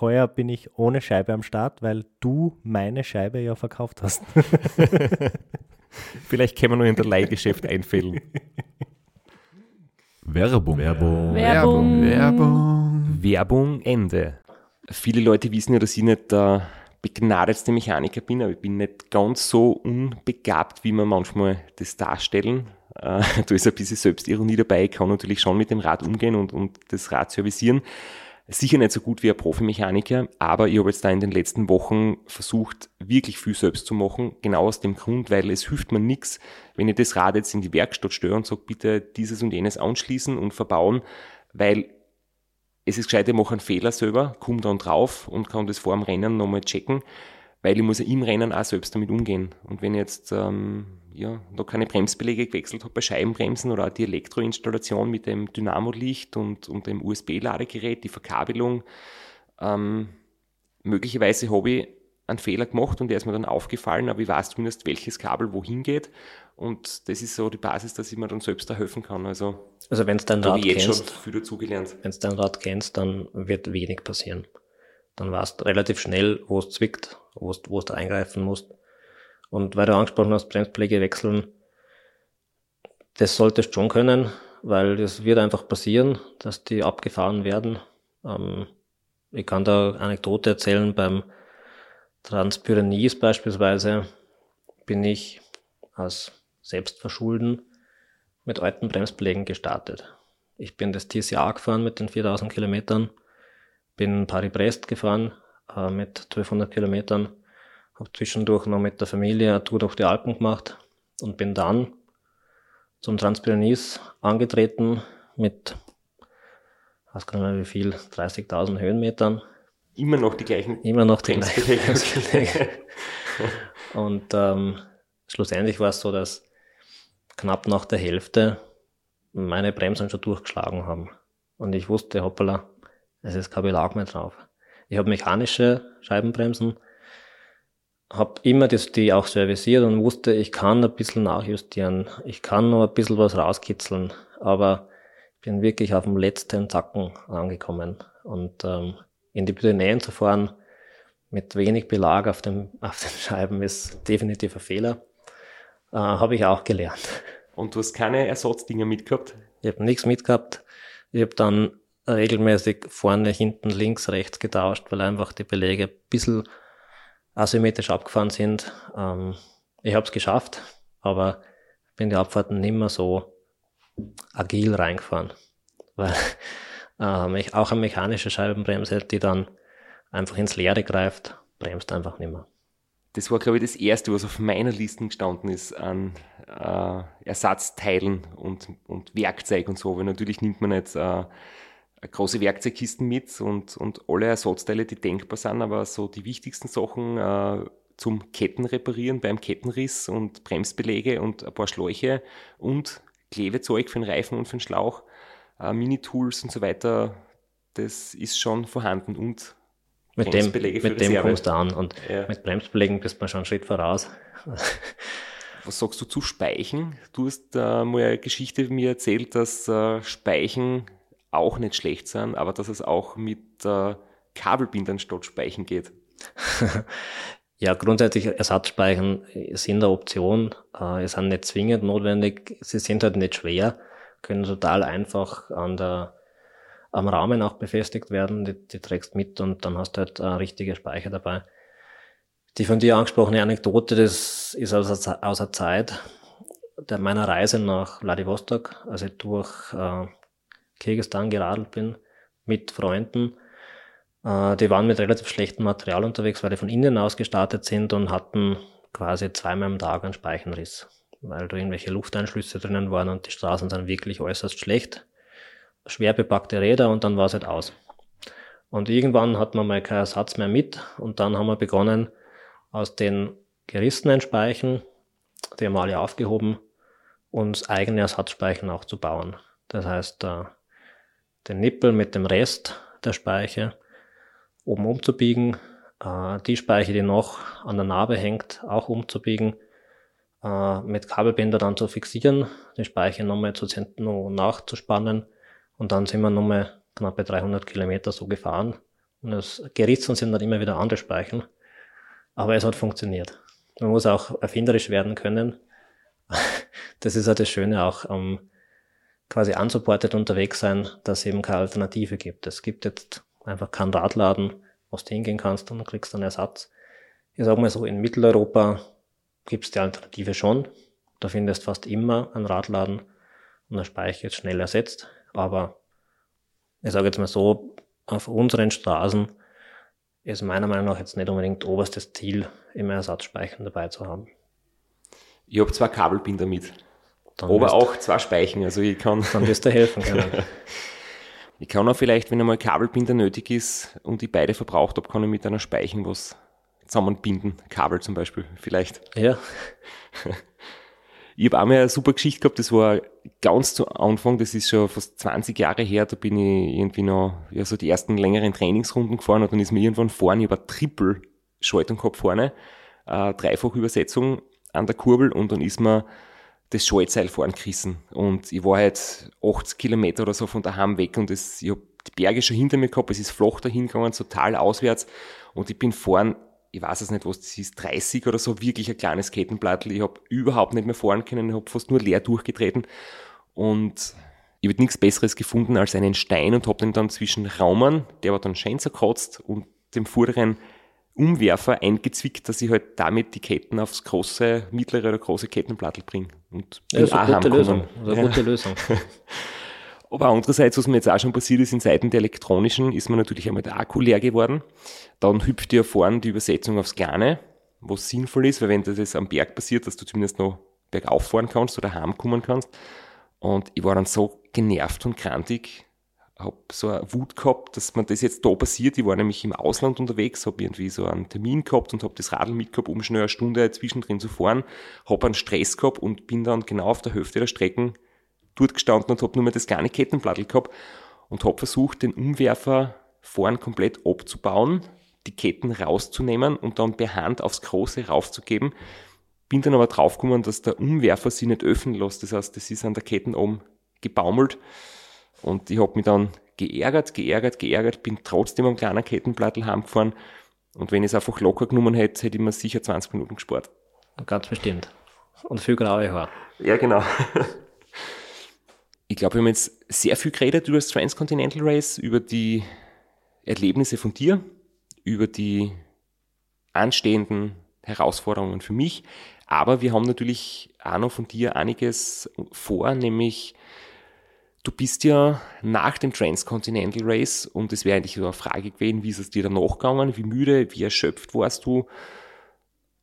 Heuer bin ich ohne Scheibe am Start, weil du meine Scheibe ja verkauft hast. [laughs] [laughs] Vielleicht können wir nur in der Leihgeschäft einfällen. Werbung. Werbung. Werbung. Werbung. Werbung Ende. Viele Leute wissen ja, dass ich nicht der begnadetste Mechaniker bin, aber ich bin nicht ganz so unbegabt, wie man manchmal das darstellen. Äh, [laughs] da ist ein bisschen Selbstironie dabei. Ich kann natürlich schon mit dem Rad umgehen und, und das Rad servicieren. Sicher nicht so gut wie ein Profimechaniker, aber ich habe jetzt da in den letzten Wochen versucht, wirklich viel selbst zu machen. Genau aus dem Grund, weil es hilft mir nichts, wenn ich das Rad jetzt in die Werkstatt störe und sage, bitte dieses und jenes anschließen und verbauen, weil es ist gescheit, ich mache einen Fehler selber, komme dann drauf und kann das vor dem Rennen nochmal checken, weil ich muss ja im Rennen auch selbst damit umgehen. Und wenn ich jetzt ähm, ja, noch keine Bremsbeläge gewechselt habe bei Scheibenbremsen oder auch die Elektroinstallation mit dem Dynamo-Licht und, und dem USB-Ladegerät, die Verkabelung, ähm, möglicherweise habe ich einen Fehler gemacht und der ist mir dann aufgefallen, aber ich weiß zumindest, welches Kabel wohin geht. Und das ist so die Basis, dass ich mir dann selbst da helfen kann. Also, Also wenn du dein Rad kennst, wenn du dein Rad kennst, dann wird wenig passieren. Dann weißt du relativ schnell, wo es zwickt, wo es wo du eingreifen musst. Und weil du angesprochen hast, Bremspflege wechseln, das solltest schon können, weil das wird einfach passieren, dass die abgefahren werden. Ähm, ich kann da Anekdote erzählen, beim Transpyrenees beispielsweise bin ich aus Selbstverschulden mit alten Bremsbelägen gestartet. Ich bin das TCA gefahren mit den 4000 Kilometern, bin Paris-Brest gefahren äh, mit 1200 Kilometern, habe zwischendurch noch mit der Familie eine Tour durch die Alpen gemacht und bin dann zum Transpyrenees angetreten mit, gar nicht mehr wie viel, 30.000 Höhenmetern. Immer noch die gleichen Immer noch die. Bremsbeläge. Und ähm, schlussendlich war es so, dass knapp nach der Hälfte meine Bremsen schon durchgeschlagen haben. Und ich wusste, hoppala, es ist kein Belag mehr drauf. Ich habe mechanische Scheibenbremsen, habe immer das, die auch serviciert und wusste, ich kann ein bisschen nachjustieren, ich kann noch ein bisschen was rauskitzeln, aber ich bin wirklich auf dem letzten Zacken angekommen. Und ähm, in die Pyrenäen zu fahren mit wenig Belag auf, dem, [laughs] auf den Scheiben ist definitiv ein Fehler. Äh, habe ich auch gelernt. Und du hast keine Ersatzdinger mitgehabt? Ich habe nichts mitgehabt. Ich habe dann regelmäßig vorne, hinten, links, rechts getauscht, weil einfach die Beläge ein bisschen asymmetrisch abgefahren sind. Ähm, ich habe es geschafft, aber bin die Abfahrten nicht mehr so agil reingefahren. Weil [laughs] ähm, ich, auch eine mechanische Scheibenbremse, die dann einfach ins Leere greift, bremst einfach nicht mehr. Das war, glaube ich, das Erste, was auf meiner Liste gestanden ist an äh, Ersatzteilen und, und Werkzeug und so. Weil natürlich nimmt man nicht äh, große Werkzeugkisten mit und, und alle Ersatzteile, die denkbar sind, aber so die wichtigsten Sachen äh, zum Kettenreparieren beim Kettenriss und Bremsbeläge und ein paar Schläuche und Klebezeug für den Reifen und für den Schlauch, äh, Minitools und so weiter, das ist schon vorhanden und Mit dem, mit dem kommst du an und Ja. mit Bremsbelägen bist man schon einen Schritt voraus. [laughs] Was sagst du zu Speichen? Du hast äh, mal eine Geschichte mir erzählt, dass äh, Speichen auch nicht schlecht sind, aber dass es auch mit äh, Kabelbindern statt Speichen geht. [laughs] Ja, grundsätzlich Ersatzspeichen sind eine Option, äh, sind nicht zwingend notwendig, sie sind halt nicht schwer, können total einfach an der, am Rahmen auch befestigt werden, die, die trägst mit und dann hast du halt eine richtige Speicher dabei. Die von dir angesprochene Anekdote, das ist aus, der- aus der Zeit der meiner Reise nach Vladivostok, als ich durch äh, Kirgisistan geradelt bin mit Freunden. Äh, die waren mit relativ schlechtem Material unterwegs, weil die von innen aus gestartet sind und hatten quasi zweimal am Tag einen Speichenriss, weil da irgendwelche Lufteinschlüsse drinnen waren und die Straßen sind wirklich äußerst schlecht. Schwer bepackte Räder und dann war es halt aus. Und irgendwann hat man mal keinen Ersatz mehr mit und dann haben wir begonnen, aus den gerissenen Speichen, die haben wir alle aufgehoben, uns eigene Ersatzspeichen auch zu bauen. Das heißt, äh, den Nippel mit dem Rest der Speiche oben umzubiegen, äh, die Speiche, die noch an der Narbe hängt, auch umzubiegen, äh, mit Kabelbinder dann zu fixieren, die Speiche nochmal zu noch nachzuspannen und dann sind wir nochmal knappe 300 Kilometer so gefahren und es gerissen sind dann immer wieder andere Speichen, aber es hat funktioniert. Man muss auch erfinderisch werden können. [laughs] Das ist ja das Schöne auch am quasi unsupported unterwegs sein, dass es eben keine Alternative gibt. Es gibt jetzt einfach keinen Radladen, wo du hingehen kannst und kriegst einen Ersatz. Ich sag mal so, in Mitteleuropa gibt es die Alternative schon. Da findest fast immer einen Radladen und der Speicher ist schnell ersetzt. Aber ich sage jetzt mal so, auf unseren Straßen ist meiner Meinung nach jetzt nicht unbedingt oberstes Ziel, immer Ersatzspeichern dabei zu haben. Ich habe zwei Kabelbinder mit. Dann aber auch zwei Speichen, also ich kann. Dann wirst du helfen können. [laughs] ich kann auch vielleicht, wenn einmal Kabelbinder nötig ist und ich beide verbraucht habe, kann ich mit einer Speichen was zusammenbinden. Kabel zum Beispiel, vielleicht. Ja. [laughs] Ich habe einmal eine super Geschichte gehabt, das war ganz zu Anfang, das ist schon fast 20 Jahre her, da bin ich irgendwie noch, ja, so die ersten längeren Trainingsrunden gefahren und dann ist mir irgendwann vorne, ich habe Triple-Schaltung gehabt vorne, äh, dreifach Übersetzung an der Kurbel und dann ist mir das Schaltseil vorn gerissen. Und ich war halt 80 Kilometer oder so von daheim weg und das, ich habe die Berge schon hinter mir gehabt, es ist flach dahin gegangen, total auswärts und ich bin vorn, ich weiß es nicht, was das ist, 30 oder so, wirklich ein kleines Kettenblattel. Ich habe überhaupt nicht mehr fahren können, ich habe fast nur leer durchgetreten und ich habe nichts Besseres gefunden als einen Stein und habe den dann zwischen Raumern, der war dann schön zerkratzt, und dem vorderen Umwerfer eingezwickt, dass ich halt damit die Ketten aufs große, mittlere oder große Kettenplattel bringe. Und ja, das ist eine gute Lösung. Eine gute Lösung. Aber andererseits, was mir jetzt auch schon passiert ist, in Seiten der elektronischen, ist mir natürlich einmal der Akku leer geworden. Dann hüpft ja vorne die Übersetzung aufs Kleine, was sinnvoll ist, weil wenn das am Berg passiert, dass du zumindest noch bergauf fahren kannst oder heimkommen kannst. Und ich war dann so genervt und krantig, habe so eine Wut gehabt, dass man das jetzt da passiert. Ich war nämlich im Ausland unterwegs, habe irgendwie so einen Termin gehabt und habe das Radl mitgehabt, um schnell eine Stunde zwischendrin zu fahren, habe einen Stress gehabt und bin dann genau auf der Hälfte der Strecken dort gestanden und habe nur mehr das kleine Kettenblattel gehabt und habe versucht, den Umwerfer vorn komplett abzubauen, die Ketten rauszunehmen und dann per Hand aufs Große raufzugeben. Bin dann aber draufgekommen, dass der Umwerfer sich nicht öffnen lässt. Das heißt, das ist an der Ketten oben gebaumelt und ich habe mich dann geärgert, geärgert, geärgert, bin trotzdem am kleinen Kettenplattel heimgefahren. Und wenn ich es einfach locker genommen hätte, hätte ich mir sicher 20 Minuten gespart. Ganz bestimmt. Und viel graue Haare. Ja, genau. ich glaube, wir haben jetzt sehr viel geredet über das Transcontinental Race, über die Erlebnisse von dir, über die anstehenden Herausforderungen für mich. Aber wir haben natürlich auch noch von dir einiges vor, nämlich Du bist ja nach dem Transcontinental Race, und es wäre eigentlich so eine Frage gewesen, wie ist es dir danach gegangen, wie müde, wie erschöpft warst du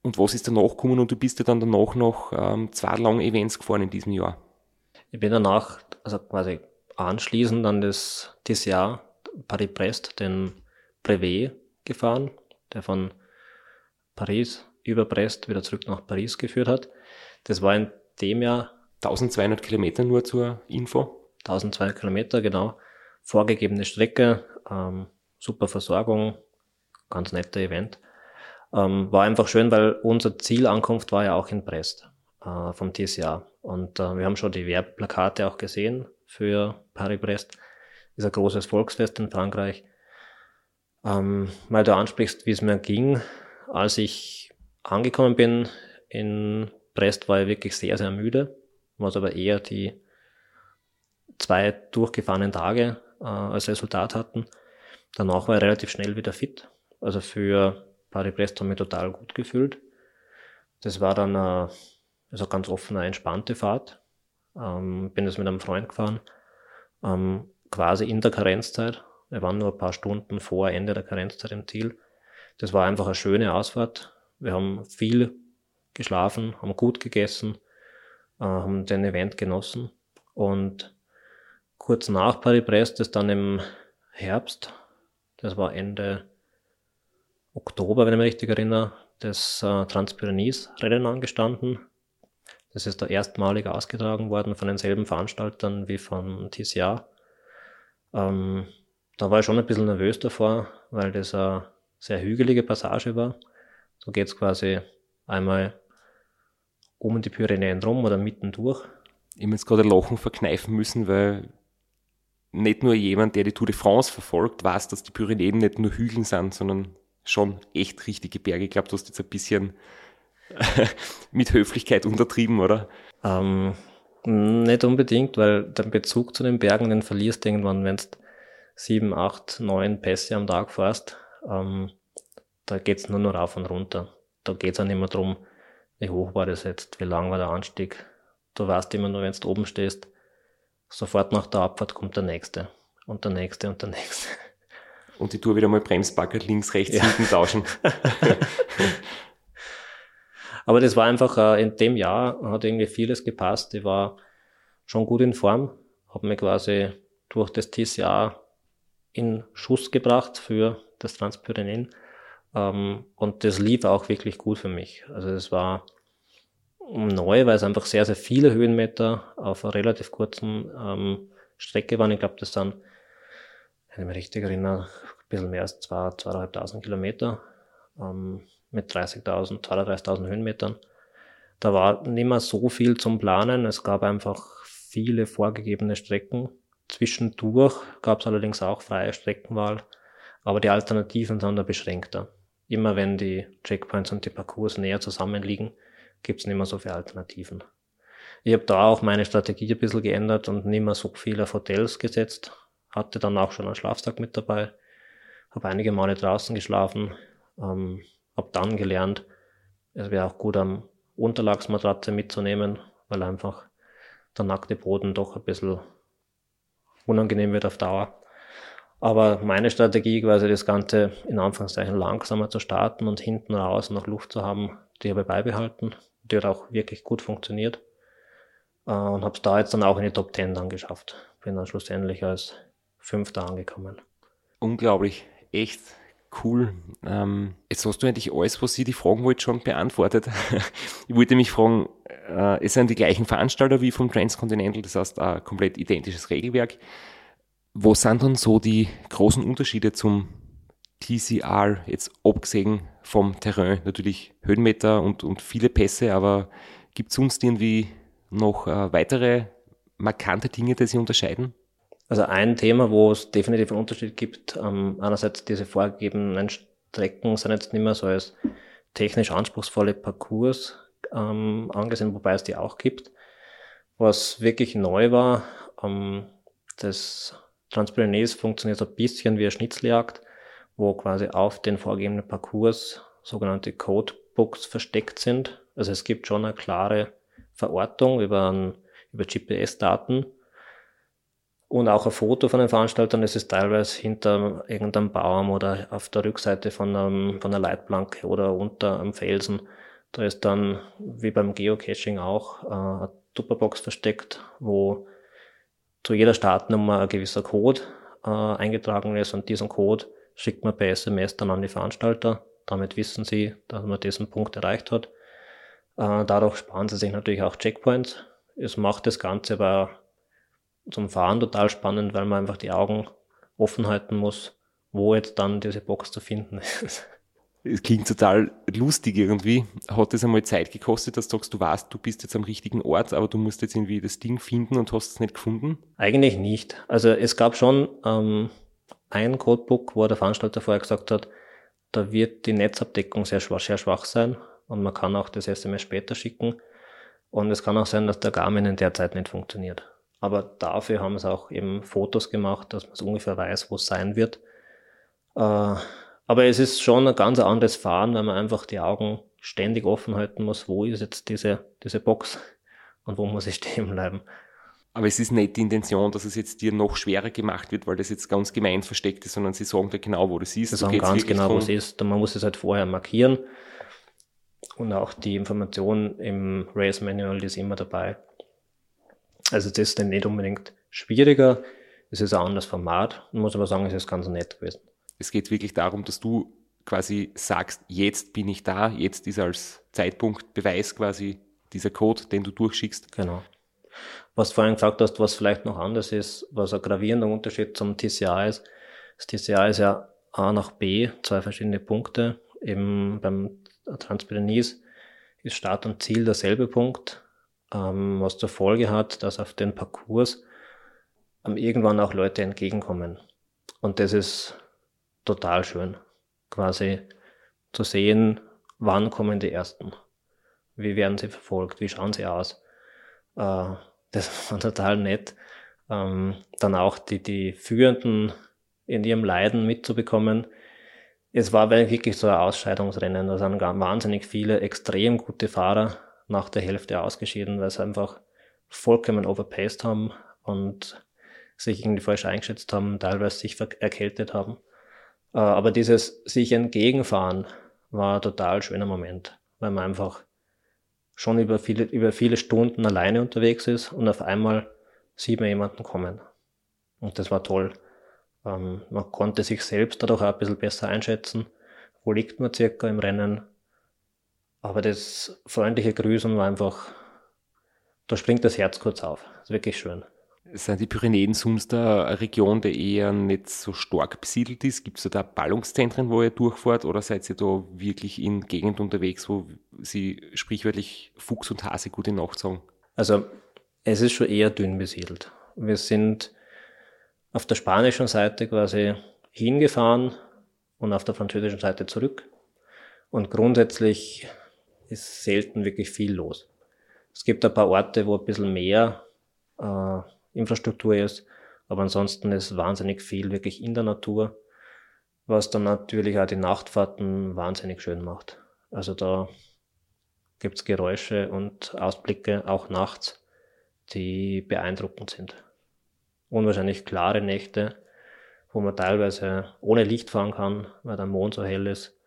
und was ist danach gekommen und du bist ja dann danach noch ähm, zwei lange Events gefahren in diesem Jahr. Ich bin danach, also quasi anschließend an das, das Jahr Paris-Brest, den Brevet gefahren, der von Paris über Brest wieder zurück nach Paris geführt hat. Das war in dem Jahr 1200 Kilometer nur zur Info. 1200 Kilometer, genau. Vorgegebene Strecke, ähm, super Versorgung, ganz netter Event. Ähm, war einfach schön, weil unser Zielankunft war ja auch in Brest äh, vom TCA. Und äh, wir haben schon die Werbeplakate auch gesehen für Paris-Brest. Ist ein großes Volksfest in Frankreich. Ähm, weil du ansprichst, wie es mir ging, als ich angekommen bin in Brest, war ich wirklich sehr, sehr müde, was aber eher die zwei durchgefahrenen Tage äh, als Resultat hatten. Danach war ich relativ schnell wieder fit. Also für Paris-Brest haben wir total gut gefühlt. Das war dann eine, also ganz offene, entspannte Fahrt. Ähm, bin das mit einem Freund gefahren, ähm, quasi in der Karenzzeit. Wir waren nur ein paar Stunden vor Ende der Karenzzeit im Ziel. Das war einfach eine schöne Ausfahrt. Wir haben viel geschlafen, haben gut gegessen, äh, haben den Event genossen. Und kurz nach Paris-Brest ist dann im Herbst, das war Ende Oktober, wenn ich mich richtig erinnere, das äh, Transpyrenees-Rennen angestanden. Das ist da erstmalig ausgetragen worden von denselben Veranstaltern wie von TCA. Ähm, da war ich schon ein bisschen nervös davor, weil das eine sehr hügelige Passage war. So geht's quasi einmal um die Pyrenäen rum oder mitten durch. Ich muss gerade ein Lachen verkneifen müssen, weil nicht nur jemand, der die Tour de France verfolgt, weiß, dass die Pyrenäen nicht nur Hügel sind, sondern schon echt richtige Berge. Ich glaube, du hast jetzt ein bisschen [laughs] mit Höflichkeit untertrieben, oder? Ähm, nicht unbedingt, weil den Bezug zu den Bergen, den verlierst du irgendwann, wenn du sieben, acht, neun Pässe am Tag fährst. Ähm, da geht's nur noch rauf und runter. Da geht's auch nicht mehr drum, wie hoch war das jetzt, wie lang war der Anstieg. Du weißt immer nur, wenn du oben stehst, sofort nach der Abfahrt kommt der nächste und der nächste und der nächste. Und die Tour wieder mal Bremsbacker links, rechts, Ja. hinten tauschen. [laughs] Aber das war einfach, äh, in dem Jahr hat irgendwie vieles gepasst. Ich war schon gut in Form, habe mich quasi durch das TCA in Schuss gebracht für das Transpyrenäen. Ähm, und das lief auch wirklich gut für mich. Also es war neu, weil es einfach sehr, sehr viele Höhenmeter auf einer relativ kurzen ähm, Strecke waren. Ich glaube, das sind, wenn ich mich richtig erinnere, ein bisschen mehr als 2.500 2.500 Kilometer ähm, mit 30.000, 32.000 Höhenmetern. Da war nicht mehr so viel zum Planen. Es gab einfach viele vorgegebene Strecken. Zwischendurch gab es allerdings auch freie Streckenwahl, aber die Alternativen sind da beschränkter. Immer wenn die Checkpoints und die Parcours näher zusammenliegen, gibt es nicht mehr so viele Alternativen. Ich habe da auch meine Strategie ein bisschen geändert und nicht mehr so viel auf Hotels gesetzt. Hatte dann auch schon einen Schlafsack mit dabei. Habe einige Male draußen geschlafen. Ähm, habe dann gelernt, es wäre auch gut am Unterlagsmatratze mitzunehmen, weil einfach der nackte Boden doch ein bisschen unangenehm wird auf Dauer. Aber meine Strategie quasi das Ganze in Anführungszeichen langsamer zu starten und hinten raus noch Luft zu haben, die habe ich beibehalten. Die hat auch wirklich gut funktioniert. Äh, und habe es da jetzt dann auch in die Top 10 dann geschafft. Bin dann schlussendlich als Fünfter angekommen. Unglaublich, echt cool. Ähm, jetzt hast du eigentlich alles, was ich die fragen wollte, schon beantwortet. [laughs] ich wollte mich fragen, äh, es sind die gleichen Veranstalter wie vom Transcontinental, das heißt ein komplett identisches Regelwerk. Wo sind dann so die großen Unterschiede zum TCR, jetzt abgesehen vom Terrain, natürlich Höhenmeter und, und viele Pässe, aber gibt es sonst irgendwie noch äh, weitere markante Dinge, die sich unterscheiden? Also ein Thema, wo es definitiv einen Unterschied gibt, ähm, einerseits diese vorgegebenen Strecken sind jetzt nicht mehr so als technisch anspruchsvolle Parcours ähm, angesehen, wobei es die auch gibt. Was wirklich neu war, ähm, das Transpyrenees funktioniert so ein bisschen wie eine Schnitzeljagd, wo quasi auf den vorgegebenen Parcours sogenannte Codebooks versteckt sind. Also es gibt schon eine klare Verortung über, über GPS-Daten und auch ein Foto von den Veranstaltern. Es ist teilweise hinter irgendeinem Baum oder auf der Rückseite von, einem, von einer Leitplanke oder unter einem Felsen. Da ist dann, wie beim Geocaching auch, äh, eine Tupperbox versteckt, wo zu jeder Startnummer ein gewisser Code äh, eingetragen ist und diesen Code schickt man per SMS dann an die Veranstalter. Damit wissen sie, dass man diesen Punkt erreicht hat. Äh, dadurch sparen sie sich natürlich auch Checkpoints. Es macht das Ganze aber zum Fahren total spannend, weil man einfach die Augen offen halten muss, wo jetzt dann diese Box zu finden [laughs] ist. Es klingt total lustig irgendwie. Hat es einmal Zeit gekostet, dass du sagst, du weißt, du bist jetzt am richtigen Ort, aber du musst jetzt irgendwie das Ding finden und hast es nicht gefunden? Eigentlich nicht. Also es gab schon ähm, ein Codebook, wo der Veranstalter vorher gesagt hat, da wird die Netzabdeckung sehr schwach, sehr schwach sein und man kann auch das SMS später schicken. Und es kann auch sein, dass der Garmin in der Zeit nicht funktioniert. Aber dafür haben sie auch eben Fotos gemacht, dass man es ungefähr weiß, wo es sein wird. Äh, aber es ist schon ein ganz anderes Fahren, weil man einfach die Augen ständig offen halten muss, wo ist jetzt diese, diese Box und wo muss ich stehen bleiben. Aber es ist nicht die Intention, dass es jetzt dir noch schwerer gemacht wird, weil das jetzt ganz gemein versteckt ist, sondern sie sagen dir genau, wo das ist. Sie sagen ganz genau, wo es ist. Man muss es halt vorher markieren. Und auch die Information im Race Manual die ist immer dabei. Also das ist dann nicht unbedingt schwieriger. Es ist ein anderes Format. Ich muss aber sagen, es ist ganz nett gewesen. Es geht wirklich darum, dass du quasi sagst, jetzt bin ich da, jetzt ist als Zeitpunkt Beweis quasi dieser Code, den du durchschickst. Genau. Was du vorhin gesagt hast, was vielleicht noch anders ist, was ein gravierender Unterschied zum TCA ist. Das TCA ist ja A nach B, zwei verschiedene Punkte. Eben beim Transpyrenees ist Start und Ziel derselbe Punkt, ähm, was zur Folge hat, dass auf den Parcours ähm, irgendwann auch Leute entgegenkommen. Und das ist total schön, quasi zu sehen, wann kommen die Ersten, wie werden sie verfolgt, wie schauen sie aus. Äh, das [laughs] war total nett. Ähm, dann auch die, die Führenden in ihrem Leiden mitzubekommen. Es war wirklich so ein Ausscheidungsrennen. Da sind wahnsinnig viele extrem gute Fahrer nach der Hälfte ausgeschieden, weil sie einfach vollkommen overpaced haben und sich irgendwie falsch eingeschätzt haben, teilweise sich erkältet haben. Äh, aber dieses sich entgegenfahren war ein total schöner Moment, weil man einfach schon über viele, über viele Stunden alleine unterwegs ist und auf einmal sieht man jemanden kommen. Und das war toll. Ähm, man konnte sich selbst dadurch auch ein bisschen besser einschätzen. Wo liegt man circa im Rennen? Aber das freundliche Grüßen war einfach, da springt das Herz kurz auf. Das ist wirklich schön. Sind die Pyrenäen sonst eine Region, die eher nicht so stark besiedelt ist? Gibt es da Ballungszentren, wo ihr durchfahrt oder seid ihr da wirklich in Gegend unterwegs, wo sie sprichwörtlich Fuchs und Hase gute Nacht sagen? Also es ist schon eher dünn besiedelt. Wir sind auf der spanischen Seite quasi hingefahren und auf der französischen Seite zurück. Und grundsätzlich ist selten wirklich viel los. Es gibt ein paar Orte, wo ein bisschen mehr äh, Infrastruktur ist, aber ansonsten ist wahnsinnig viel wirklich in der Natur, was dann natürlich auch die Nachtfahrten wahnsinnig schön macht. Also da gibt's Geräusche und Ausblicke auch nachts, die beeindruckend sind unwahrscheinlich klare Nächte, wo man teilweise ohne Licht fahren kann, weil der Mond so hell ist.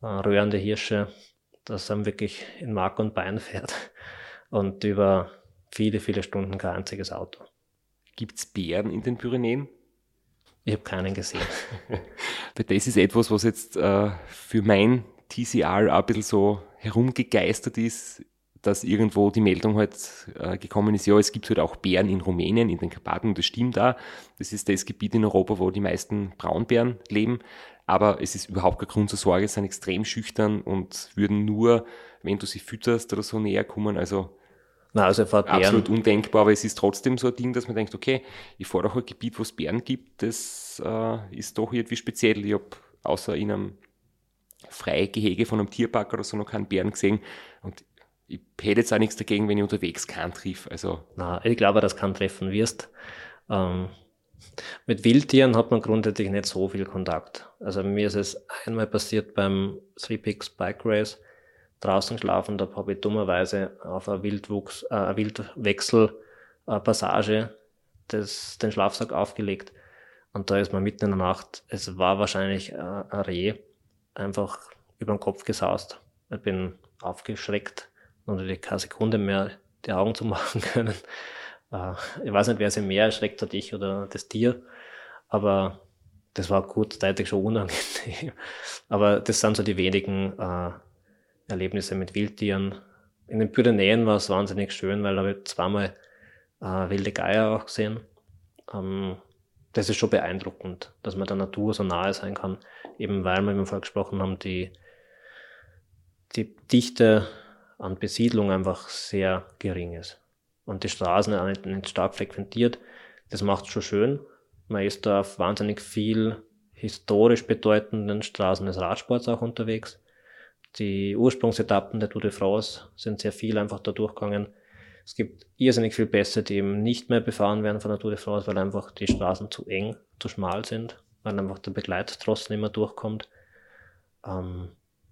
Äh, röhrende Hirsche, das dann wirklich in Mark und Bein fährt. Und über viele, viele Stunden kein einziges Auto. Gibt's Bären in den Pyrenäen? Ich habe keinen gesehen. [laughs] Weil das ist etwas, was jetzt äh, für mein TCR auch ein bisschen so herumgegeistert ist dass irgendwo die Meldung halt äh, gekommen ist, ja, es gibt halt auch Bären in Rumänien, in den Karpaten, und das stimmt da. Das ist das Gebiet in Europa, wo die meisten Braunbären leben. Aber es ist überhaupt kein Grund zur Sorge, sie sind extrem schüchtern und würden nur, wenn du sie fütterst oder so näher kommen. Also, Na, also absolut undenkbar, aber es ist trotzdem so ein Ding, dass man denkt, okay, ich fahre auch ein Gebiet, wo es Bären gibt, das äh, ist doch irgendwie speziell. Ich habe außer in einem Freigehege von einem Tierpark oder so noch keinen Bären gesehen. Und ich hätte jetzt auch nichts dagegen, wenn ich unterwegs keinen triff. Also. Na, ich glaube, dass du keinen treffen wirst. Ähm, mit Wildtieren hat man grundsätzlich nicht so viel Kontakt. Also mir ist es einmal passiert beim Three Peaks Bike Race, draußen geschlafen, da habe ich dummerweise auf eine Wildwuchs, äh, eine Wildwechselpassage das, den Schlafsack aufgelegt. Und da ist man mitten in der Nacht, es war wahrscheinlich äh, ein Reh, einfach über den Kopf gesaust. Ich bin aufgeschreckt, und natürlich keine Sekunde mehr die Augen zu machen [laughs] können. Äh, ich weiß nicht, wer sich mehr erschreckt hat, ich oder das Tier, aber das war kurzzeitig schon unangenehm. [laughs] Aber das sind so die wenigen äh, Erlebnisse mit Wildtieren. In den Pyrenäen war es wahnsinnig schön, weil da habe ich zweimal äh, wilde Geier auch gesehen. Ähm, das ist schon beeindruckend, dass man der Natur so nahe sein kann, eben weil wir, wie wir vorher gesprochen haben, die, die Dichte an Besiedlung einfach sehr gering ist. Und die Straßen auch nicht, stark frequentiert. Das macht schon schön. Man ist da auf wahnsinnig viel historisch bedeutenden Straßen des Radsports auch unterwegs. Die Ursprungsetappen der Tour de France sind sehr viel einfach da durchgegangen. Es gibt irrsinnig viel Pässe, die eben nicht mehr befahren werden von der Tour de France, weil einfach die Straßen zu eng, zu schmal sind, weil einfach der Begleittross nicht mehr durchkommt. Ähm,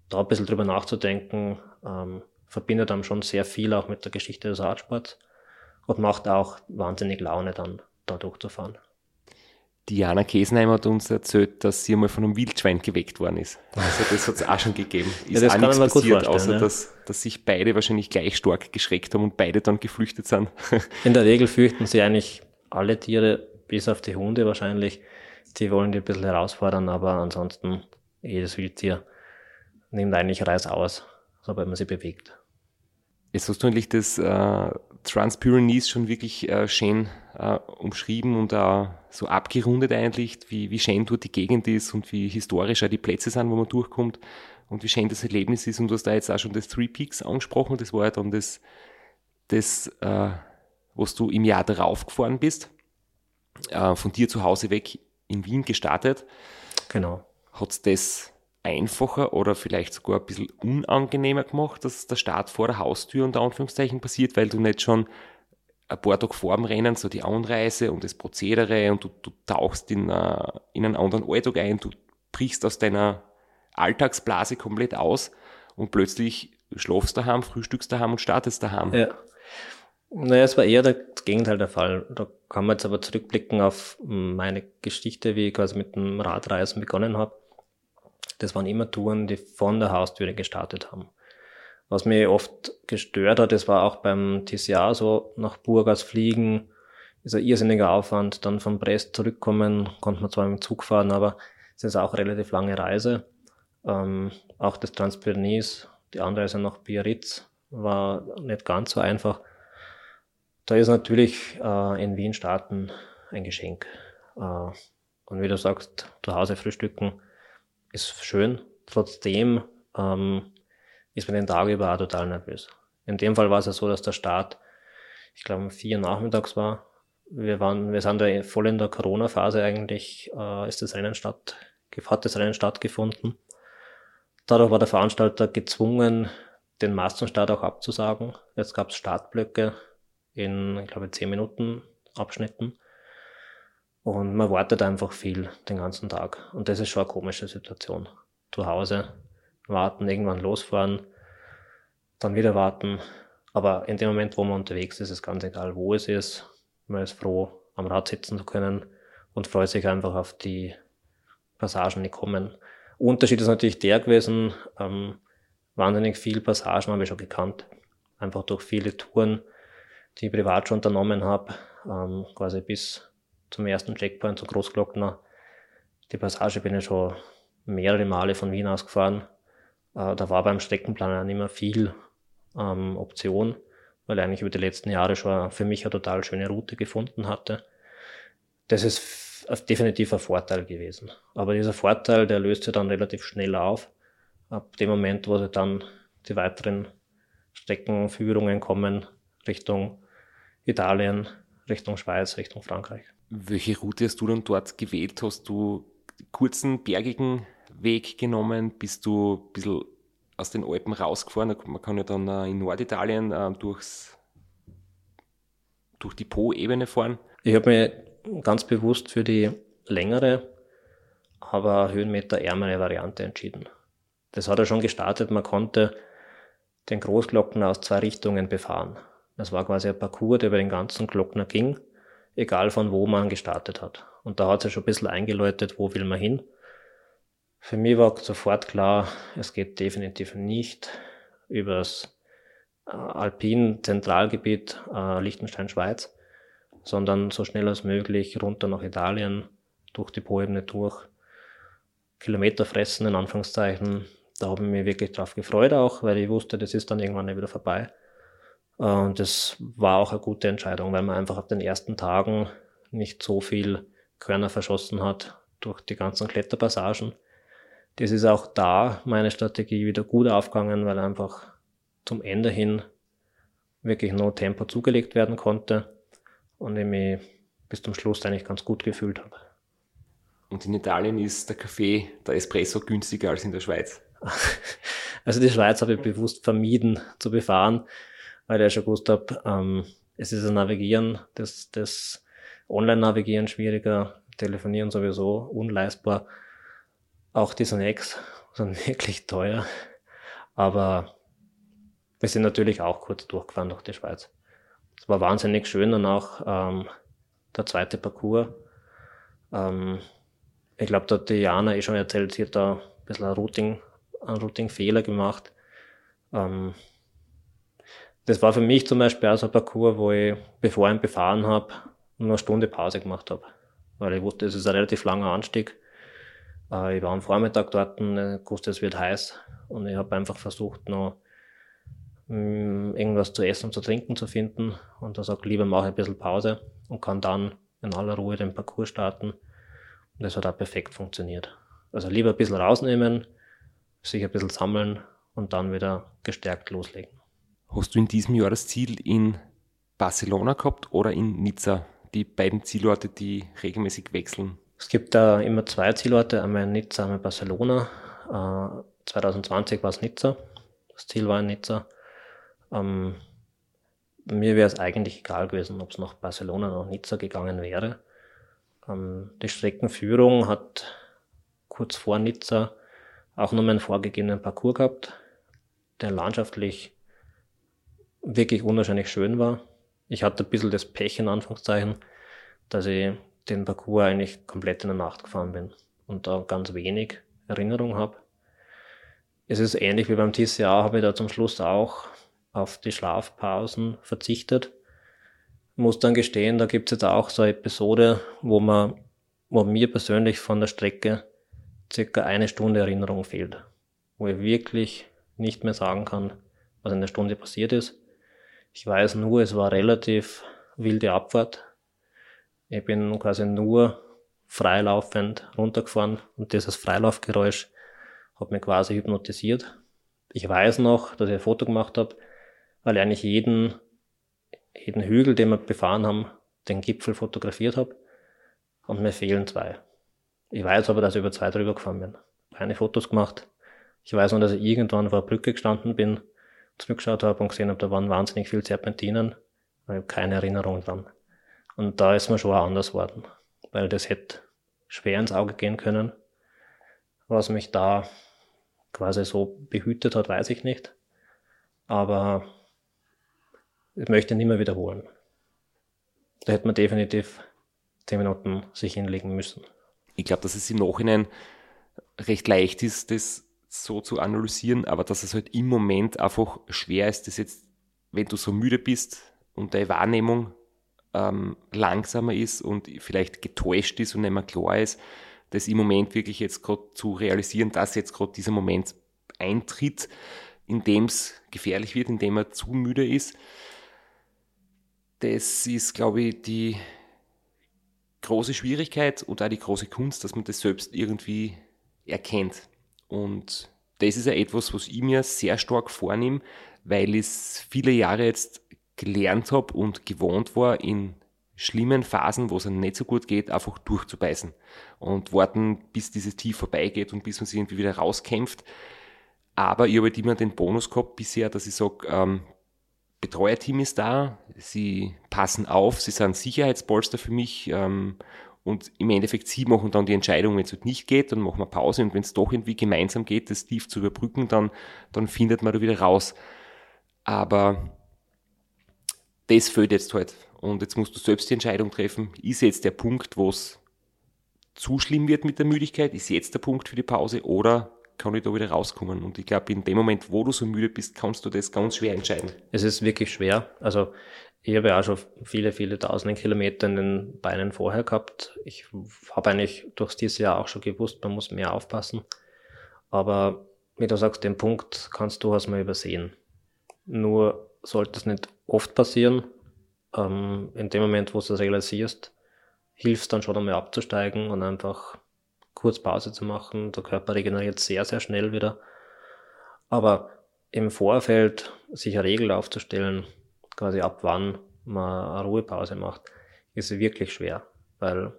da ein bisschen drüber nachzudenken, ähm, verbindet dann schon sehr viel auch mit der Geschichte des Radsports und macht auch wahnsinnig Laune dann da durchzufahren. Diana Kesenheim hat uns erzählt, dass sie einmal von einem Wildschwein geweckt worden ist. Also das hat es auch schon gegeben. Ist ja, das auch nichts passiert, außer ja. dass, dass sich beide wahrscheinlich gleich stark geschreckt haben und beide dann geflüchtet sind. [laughs] In der Regel fürchten sie eigentlich alle Tiere, bis auf die Hunde wahrscheinlich. Die wollen die ein bisschen herausfordern, aber ansonsten jedes Wildtier nimmt eigentlich Reis aus, sobald man sie bewegt. Jetzt hast du eigentlich das äh, Transpyrenees schon wirklich äh, schön äh, umschrieben und äh, so abgerundet eigentlich, wie, wie schön dort die Gegend ist und wie historisch auch die Plätze sind, wo man durchkommt und wie schön das Erlebnis ist. Und du hast da jetzt auch schon das Three Peaks angesprochen, das war ja dann das, das äh, was du im Jahr darauf gefahren bist, äh, von dir zu Hause weg in Wien gestartet. Genau. Hat das einfacher oder vielleicht sogar ein bisschen unangenehmer gemacht, dass der Start vor der Haustür unter Anführungszeichen passiert, weil du nicht schon ein paar Tage vor dem Rennen so die Anreise und das Prozedere und du, du tauchst in, uh, in einen anderen Alltag ein, du brichst aus deiner Alltagsblase komplett aus und plötzlich schlafst daheim, frühstückst daheim und startest daheim. Ja. Naja, es war eher das Gegenteil der Fall. Da kann man jetzt aber zurückblicken auf meine Geschichte, wie ich quasi mit dem Radreisen begonnen habe. Das waren immer Touren, die von der Haustüre gestartet haben. Was mich oft gestört hat, das war auch beim TCA so, nach Burgas fliegen, ist ein irrsinniger Aufwand, dann von Brest zurückkommen, konnte man zwar im Zug fahren, aber es ist auch eine relativ lange Reise. Ähm, auch das Transpyrenees, die Anreise nach Biarritz war nicht ganz so einfach. Da ist natürlich äh, in Wien starten ein Geschenk. Äh, und wie du sagst, zu Hause frühstücken ist schön. Trotzdem ähm, ist man den Tag über auch total nervös. In dem Fall war es ja so, dass der Start, ich glaube, vier nachmittags war. Wir waren, wir sind da voll in der Corona-Phase eigentlich, äh, ist das Rennen statt, hat das Rennen stattgefunden. Dadurch war der Veranstalter gezwungen, den Massenstart auch abzusagen. Jetzt gab es Startblöcke in, ich glaube, zehn Minuten Abschnitten. Und man wartet einfach viel den ganzen Tag. Und das ist schon eine komische Situation. Zu Hause warten, irgendwann losfahren, dann wieder warten. Aber in dem Moment, wo man unterwegs ist, ist ganz egal, wo es ist. Man ist froh, am Rad sitzen zu können und freut sich einfach auf die Passagen, die kommen. Unterschied ist natürlich der gewesen, ähm, wahnsinnig viele Passagen habe ich schon gekannt. Einfach durch viele Touren, die ich privat schon unternommen habe, ähm, quasi bis zum ersten Checkpoint zu Großglockner. Die Passage bin ich schon mehrere Male von Wien aus gefahren. Äh, da war beim Streckenplaner nicht mehr viel ähm, Option, weil ich eigentlich über die letzten Jahre schon für mich eine total schöne Route gefunden hatte. Das ist definitiv ein Vorteil gewesen. Aber dieser Vorteil, der löst sich dann relativ schnell auf. Ab dem Moment, wo dann die weiteren Streckenführungen kommen Richtung Italien, Richtung Schweiz, Richtung Frankreich. Welche Route hast du dann dort gewählt? Hast du kurzen, bergigen Weg genommen? Bist du ein bisschen aus den Alpen rausgefahren? Man kann ja dann in Norditalien äh, durchs, durch die Po-Ebene fahren. Ich habe mich ganz bewusst für die längere, aber höhenmeterärmere Variante entschieden. Das hat ja schon gestartet. Man konnte den Großglockner aus zwei Richtungen befahren. Das war quasi ein Parcours, der über den ganzen Glockner ging, egal von wo man gestartet hat. Und da hat sich schon ein bisschen eingeläutet, wo will man hin. Für mich war sofort klar, es geht definitiv nicht übers äh, Alpin-Zentralgebiet äh, Liechtenstein-Schweiz, sondern so schnell als möglich runter nach Italien, durch die Poebene durch, Kilometer fressen, in Anführungszeichen. Da habe ich mich wirklich drauf gefreut auch, weil ich wusste, das ist dann irgendwann wieder vorbei. Äh, und das war auch eine gute Entscheidung, weil man einfach auf den ersten Tagen nicht so viel Körner verschossen hat durch die ganzen Kletterpassagen das ist auch da meine Strategie wieder gut aufgegangen, weil einfach zum Ende hin wirklich no Tempo zugelegt werden konnte und ich mich bis zum Schluss eigentlich ganz gut gefühlt habe. Und in Italien ist der Kaffee, der Espresso günstiger als in der Schweiz? [laughs] Also die Schweiz habe ich bewusst vermieden zu befahren, weil ich schon gewusst habe, ähm, es ist ein Navigieren, das, das Online-Navigieren schwieriger, Telefonieren sowieso unleistbar. Auch die Snacks [laughs] sind wirklich teuer. Aber wir sind natürlich auch kurz durchgefahren durch die Schweiz. Es war wahnsinnig schön und auch ähm, der zweite Parcours. Ähm, ich glaube, da hat die Jana eh schon erzählt, sie hat da ein bisschen einen Routing, einen Routing-Fehler gemacht. Ähm, Das war für mich zum Beispiel auch so ein Parcours, wo ich, bevor ich ihn befahren habe, nur eine Stunde Pause gemacht habe. Weil ich wusste, es ist ein relativ langer Anstieg. Äh, ich war am Vormittag dort und ich wusste, es wird heiß. Und ich habe einfach versucht, noch mm, irgendwas zu essen und zu trinken zu finden. Und da sagt, lieber mache ich ein bisschen Pause und kann dann in aller Ruhe den Parcours starten. Und das hat auch perfekt funktioniert. Also lieber ein bisschen rausnehmen, sich ein bisschen sammeln und dann wieder gestärkt loslegen. Hast du in diesem Jahr das Ziel in Barcelona gehabt oder in Nizza? Die beiden Zielorte, die regelmäßig wechseln. Es gibt da immer zwei Zielorte, einmal in Nizza, einmal Barcelona. Äh, 2020 war es Nizza. Das Ziel war in Nizza. Ähm, mir wäre es eigentlich egal gewesen, ob es nach Barcelona oder Nizza gegangen wäre. Ähm, die Streckenführung hat kurz vor Nizza auch nur meinen vorgegebenen Parcours gehabt, der landschaftlich wirklich unwahrscheinlich schön war. Ich hatte ein bisschen das Pech in Anführungszeichen, dass ich den Parcours eigentlich komplett in der Nacht gefahren bin und da ganz wenig Erinnerung habe. Es ist ähnlich wie beim TCA, habe ich da zum Schluss auch auf die Schlafpausen verzichtet. Muss dann gestehen, da gibt es jetzt auch so eine Episode, wo man, wo mir persönlich von der Strecke circa eine Stunde Erinnerung fehlt. Wo ich wirklich nicht mehr sagen kann, was in der Stunde passiert ist. Ich weiß nur, es war relativ wilde Abfahrt. Ich bin quasi nur freilaufend runtergefahren und dieses Freilaufgeräusch hat mich quasi hypnotisiert. Ich weiß noch, dass ich ein Foto gemacht habe, weil ich eigentlich jeden, jeden Hügel, den wir befahren haben, den Gipfel fotografiert habe. Und mir fehlen zwei. Ich weiß aber, dass ich über zwei drüber gefahren bin. Keine Fotos gemacht. Ich weiß nur, dass ich irgendwann vor der Brücke gestanden bin zurückgeschaut habe und gesehen habe, da waren wahnsinnig viele Serpentinen. Ich habe keine Erinnerung dran. Und da ist mir schon auch anders worden, weil das hätte schwer ins Auge gehen können. Was mich da quasi so behütet hat, weiß ich nicht. Aber ich möchte nicht mehr wiederholen. Da hätte man definitiv zehn Minuten sich hinlegen müssen. Ich glaube, dass es im Nachhinein recht leicht ist, das so zu analysieren, aber dass es halt im Moment einfach schwer ist, das jetzt, wenn du so müde bist und deine Wahrnehmung ähm, langsamer ist und vielleicht getäuscht ist und nicht mehr klar ist, das im Moment wirklich jetzt gerade zu realisieren, dass jetzt gerade dieser Moment eintritt, in dem es gefährlich wird, in dem er zu müde ist. Das ist, glaube ich, die große Schwierigkeit und auch die große Kunst, dass man das selbst irgendwie erkennt. Und das ist ja etwas, was ich mir sehr stark vornehme, weil ich es viele Jahre jetzt gelernt habe und gewohnt war, in schlimmen Phasen, wo es einem nicht so gut geht, einfach durchzubeißen und warten, bis dieses Tief vorbeigeht und bis man sich irgendwie wieder rauskämpft. Aber ich habe halt immer den Bonus gehabt bisher, dass ich sage, ähm, Betreuerteam ist da, sie passen auf, sie sind Sicherheitspolster für mich ähm, und im Endeffekt sie machen dann die Entscheidung, wenn es halt nicht geht, dann machen wir Pause und wenn es doch irgendwie gemeinsam geht, das tief zu überbrücken, dann, dann findet man da wieder raus. Aber das fehlt jetzt halt. Und jetzt musst du selbst die Entscheidung treffen, ist jetzt der Punkt, wo es zu schlimm wird mit der Müdigkeit, ist jetzt der Punkt für die Pause oder kann ich da wieder rauskommen? Und ich glaube, in dem Moment, wo du so müde bist, kannst du das ganz schwer entscheiden. Es ist wirklich schwer. Also ich habe ja auch schon viele, viele tausende Kilometer in den Beinen vorher gehabt. Ich habe eigentlich durchs dieses Jahr auch schon gewusst, man muss mehr aufpassen. Aber wie du sagst, den Punkt kannst du durchaus mal übersehen. Nur sollte es nicht oft passieren. Ähm, in dem Moment, wo du es realisierst, hilft dann schon einmal abzusteigen und einfach kurz Pause zu machen. Der Körper regeneriert sehr, sehr schnell wieder. Aber im Vorfeld sich eine Regel aufzustellen, quasi ab wann man eine Ruhepause macht, ist wirklich schwer, weil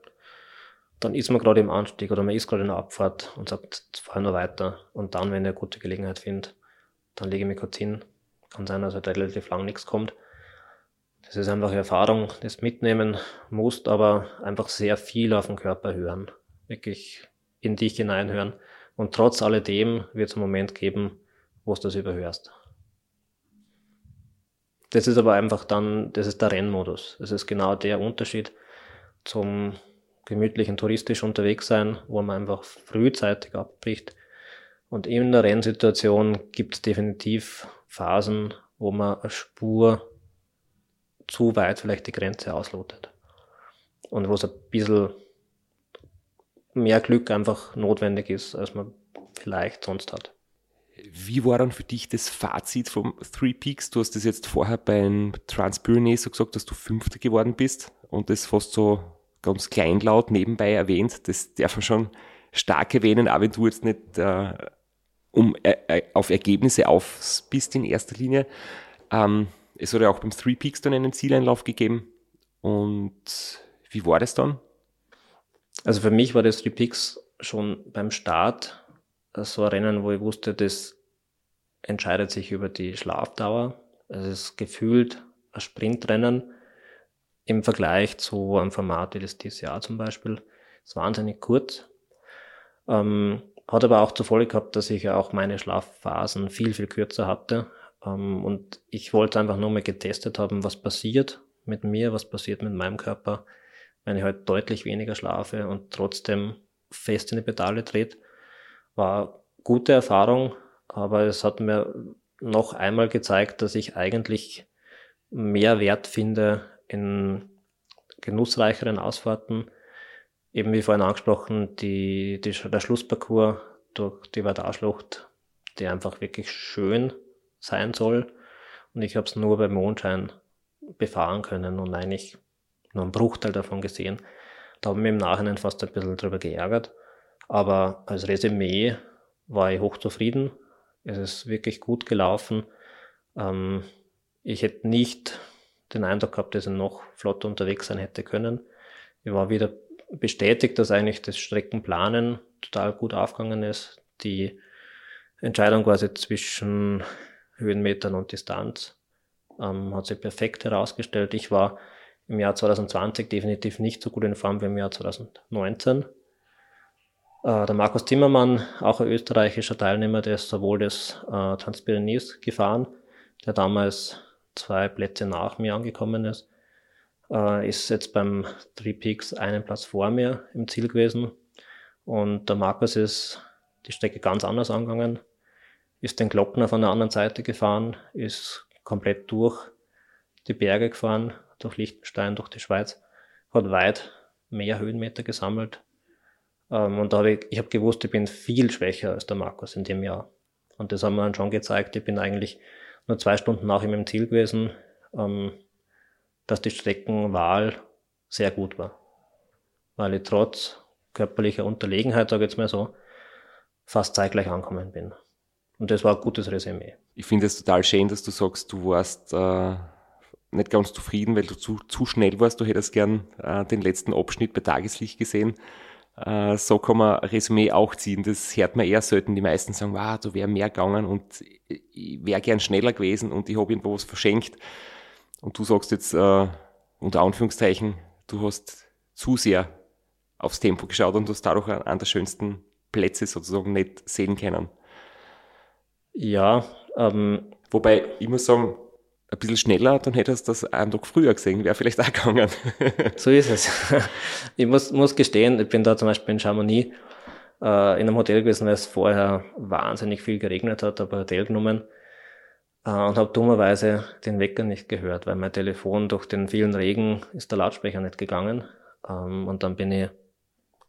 dann ist man gerade im Anstieg oder man ist gerade in der Abfahrt und sagt, fahr nur weiter. Und dann, wenn ich eine gute Gelegenheit finde, dann lege ich mich kurz hin. Kann sein, dass halt relativ lang nichts kommt. Das ist einfach Erfahrung, das mitnehmen musst, aber einfach sehr viel auf den Körper hören. Wirklich in dich hineinhören. Und trotz alledem wird es einen Moment geben, wo du das überhörst. Das ist aber einfach dann, das ist der Rennmodus. Das ist genau der Unterschied zum gemütlichen touristisch unterwegs sein, wo man einfach frühzeitig abbricht. Und in der Rennsituation gibt es definitiv Phasen, wo man eine Spur zu weit vielleicht die Grenze auslotet. Und wo es ein bisschen mehr Glück einfach notwendig ist, als man vielleicht sonst hat. Wie war dann für dich das Fazit vom Three Peaks? Du hast das jetzt vorher beim Transpyrenees so gesagt, dass du Fünfter geworden bist und das fast so ganz kleinlaut nebenbei erwähnt. Das darf man schon stark erwähnen, auch wenn du jetzt nicht äh, um, äh, äh auf Ergebnisse auf bist in erster Linie. Ähm, es hat ja auch beim Three Peaks dann einen Zieleinlauf gegeben. Und wie war das dann? Also für mich war das Three Peaks schon beim Start so ein Rennen, wo ich wusste, das entscheidet sich über die Schlafdauer. Es ist gefühlt ein Sprintrennen im Vergleich zu einem Format wie das DCA zum Beispiel. Es ist wahnsinnig kurz. Ähm, hat aber auch zur Folge gehabt, dass ich ja auch meine Schlafphasen viel, viel kürzer hatte. Ähm, und ich wollte einfach nur mal getestet haben, was passiert mit mir, was passiert mit meinem Körper, wenn ich halt deutlich weniger schlafe und trotzdem fest in die Pedale dreht. War gute Erfahrung, aber es hat mir noch einmal gezeigt, dass ich eigentlich mehr Wert finde in genussreicheren Ausfahrten. Eben wie vorhin angesprochen, die, die, der Schlussparcours durch die Vardar-Schlucht, der einfach wirklich schön sein soll. Und ich habe es nur beim Mondschein befahren können und eigentlich nur einen Bruchteil davon gesehen. Da habe ich mich im Nachhinein fast ein bisschen drüber geärgert. Aber als Resümee war ich hochzufrieden. Es ist wirklich gut gelaufen. Ähm, ich hätte nicht den Eindruck gehabt, dass er noch flotter unterwegs sein hätte können. Ich war wieder bestätigt, dass eigentlich das Streckenplanen total gut aufgegangen ist. Die Entscheidung quasi zwischen Höhenmetern und Distanz ähm, hat sich perfekt herausgestellt. Ich war im Jahr 2020 definitiv nicht so gut in Form wie im Jahr 2019. Äh, der Markus Zimmermann, auch ein österreichischer Teilnehmer, der ist sowohl des äh, Transpyrenees gefahren, der damals zwei Plätze nach mir angekommen ist, äh, ist jetzt beim Three Peaks einen Platz vor mir im Ziel gewesen. Und der Markus ist die Strecke ganz anders angegangen, ist den Glockner von der anderen Seite gefahren, ist komplett durch die Berge gefahren, durch Liechtenstein, durch die Schweiz, hat weit mehr Höhenmeter gesammelt. Ähm, und da habe ich, ich habe gewusst, ich bin viel schwächer als der Markus in dem Jahr. Und das haben wir dann schon gezeigt. Ich bin eigentlich nur zwei Stunden nach ihm im Ziel gewesen, ähm, dass die Streckenwahl sehr gut war. Weil ich trotz körperlicher Unterlegenheit, sage ich jetzt mal so, fast zeitgleich angekommen bin. Und das war ein gutes Resümee. Ich finde es total schön, dass du sagst, du warst äh, nicht ganz zufrieden, weil du zu, zu schnell warst. Du hättest gern äh, den letzten Abschnitt bei Tageslicht gesehen. Äh, so kann man Resümee auch ziehen. Das hört man eher selten. Die meisten sagen, wow, du wäre mehr gegangen und ich wäre gern schneller gewesen und ich habe irgendwo was verschenkt. Und du sagst jetzt äh, unter Anführungszeichen, du hast zu sehr aufs Tempo geschaut und hast dadurch an der schönsten Plätze sozusagen nicht sehen können. Ja, ähm, wobei ich muss sagen, ein bisschen schneller, dann hättest du das einen Tag früher gesehen, wäre vielleicht auch gegangen. [laughs] so ist es. Ich muss, muss gestehen, ich bin da zum Beispiel in Chamonix äh, in einem Hotel gewesen, weil es vorher wahnsinnig viel geregnet hat, ein Hotel genommen äh, und habe dummerweise den Wecker nicht gehört, weil mein Telefon durch den vielen Regen ist der Lautsprecher nicht gegangen. Ähm, und dann bin ich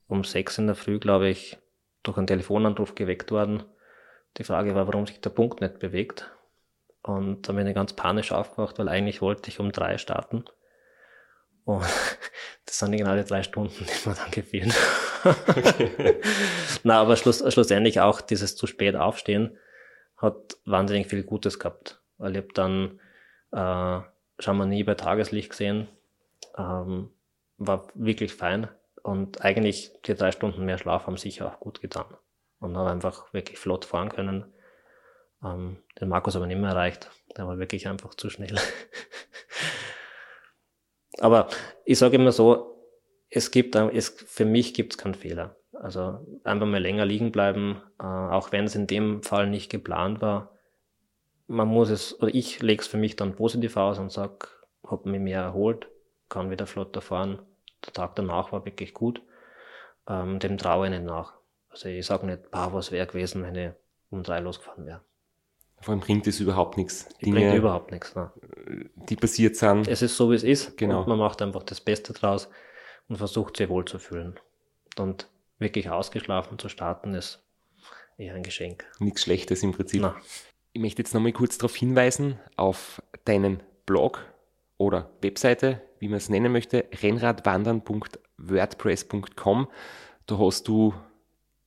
um sechs in der Früh, glaube ich, durch einen Telefonanruf geweckt worden die Frage war, warum sich der Punkt nicht bewegt. Und dann bin ich ganz panisch aufgewacht, weil eigentlich wollte ich um drei starten. Und [laughs] das sind genau die drei Stunden, die mir dann gefehlen. Okay. Na, aber schluss, schlussendlich auch dieses zu spät aufstehen hat wahnsinnig viel Gutes gehabt. Weil ich habe dann äh, Chamonix bei Tageslicht gesehen, ähm, war wirklich fein. Und eigentlich die drei Stunden mehr Schlaf haben sicher auch gut getan und habe einfach wirklich flott fahren können. Ähm, den Markus aber nicht mehr erreicht. Der war wirklich einfach zu schnell. [laughs] aber ich sage immer so, es gibt, es, für mich gibt es keinen Fehler. Also einfach mal länger liegen bleiben, äh, auch wenn es in dem Fall nicht geplant war. Man muss es, oder ich lege es für mich dann positiv aus und sage, habe mich mehr erholt, kann wieder flotter fahren. Der Tag danach war wirklich gut. Ähm, dem traue ich nicht nach. Also ich sage nicht, boah, was wäre gewesen, wenn ich um drei losgefahren wäre. Vor allem bringt es überhaupt nichts. Die bringt überhaupt nichts. Ne? Die passiert sind. Es ist so, wie es ist. Genau. Und man macht einfach das Beste draus und versucht, sich wohl zu fühlen. Und wirklich ausgeschlafen zu starten, ist eher ein Geschenk. Nichts Schlechtes im Prinzip. Na. Ich möchte jetzt nochmal kurz darauf hinweisen, auf deinen Blog oder Webseite, wie man es nennen möchte, rennradwandern.wordpress.com. Da hast du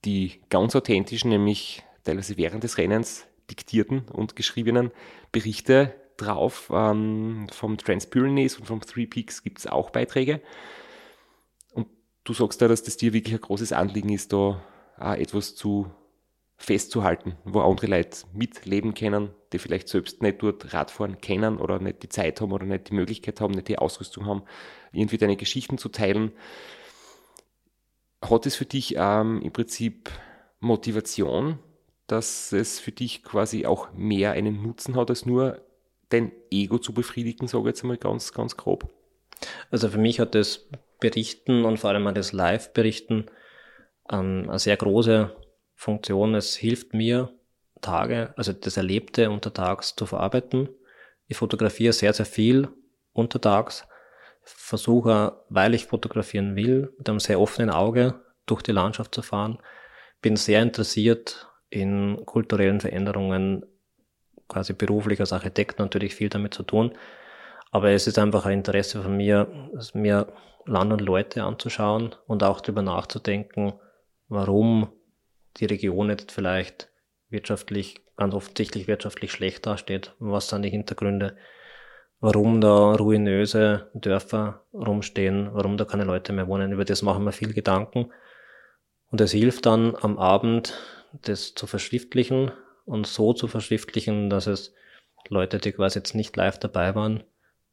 die ganz authentischen, nämlich teilweise während des Rennens diktierten und geschriebenen Berichte drauf. Ähm, vom Transpyrenees und vom Three Peaks gibt es auch Beiträge. Und du sagst da, dass das dir wirklich ein großes Anliegen ist, da auch etwas zu festzuhalten, wo andere Leute mitleben können, die vielleicht selbst nicht dort Radfahren kennen oder nicht die Zeit haben oder nicht die Möglichkeit haben, nicht die Ausrüstung haben, irgendwie deine Geschichten zu teilen. Hat es für dich ähm, im Prinzip Motivation, dass es für dich quasi auch mehr einen Nutzen hat, als nur dein Ego zu befriedigen, sage ich jetzt einmal ganz, ganz grob? Also für mich hat das Berichten und vor allem auch das Live-Berichten ähm, eine sehr große Funktion. Es hilft mir, Tage, also das Erlebte untertags zu verarbeiten. Ich fotografiere sehr, sehr viel untertags. Versuche, weil ich fotografieren will, mit einem sehr offenen Auge durch die Landschaft zu fahren. Bin sehr interessiert in kulturellen Veränderungen, quasi beruflich als Architekt natürlich viel damit zu tun. Aber es ist einfach ein Interesse von mir, mir Land und Leute anzuschauen und auch darüber nachzudenken, warum die Region jetzt vielleicht wirtschaftlich, ganz offensichtlich wirtschaftlich schlecht dasteht. Was sind die Hintergründe? Warum da ruinöse Dörfer rumstehen? Warum da keine Leute mehr wohnen? Über das machen wir viel Gedanken. Und es hilft dann am Abend, das zu verschriftlichen und so zu verschriftlichen, dass es Leute, die quasi jetzt nicht live dabei waren,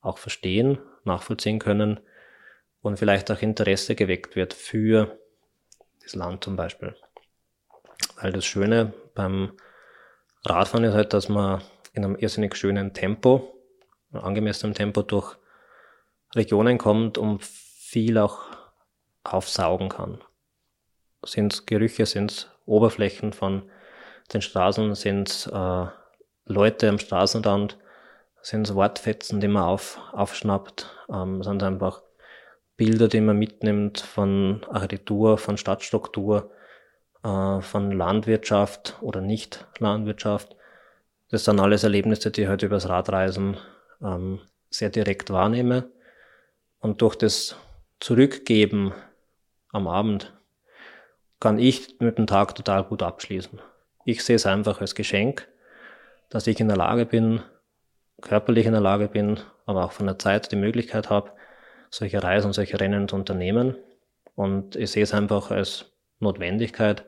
auch verstehen, nachvollziehen können und vielleicht auch Interesse geweckt wird für das Land zum Beispiel. Weil das Schöne beim Radfahren ist halt, dass man in einem irrsinnig schönen Tempo, angemessenem Tempo durch Regionen kommt und viel auch aufsaugen kann. Sind es Gerüche, sind es Oberflächen von den Straßen, sind äh, Leute am Straßenrand, sind Wortfetzen, die man auf, aufschnappt, ähm, sind einfach Bilder, die man mitnimmt von Architektur, von Stadtstruktur, äh, von Landwirtschaft oder Nicht-Landwirtschaft. Das sind alles Erlebnisse, die ich halt übers Radreisen ähm, sehr direkt wahrnehme. Und durch das Zurückgeben am Abend kann ich mit dem Tag total gut abschließen. Ich sehe es einfach als Geschenk, dass ich in der Lage bin, körperlich in der Lage bin, aber auch von der Zeit die Möglichkeit habe, solche Reisen, solche Rennen zu unternehmen. Und ich sehe es einfach als Notwendigkeit,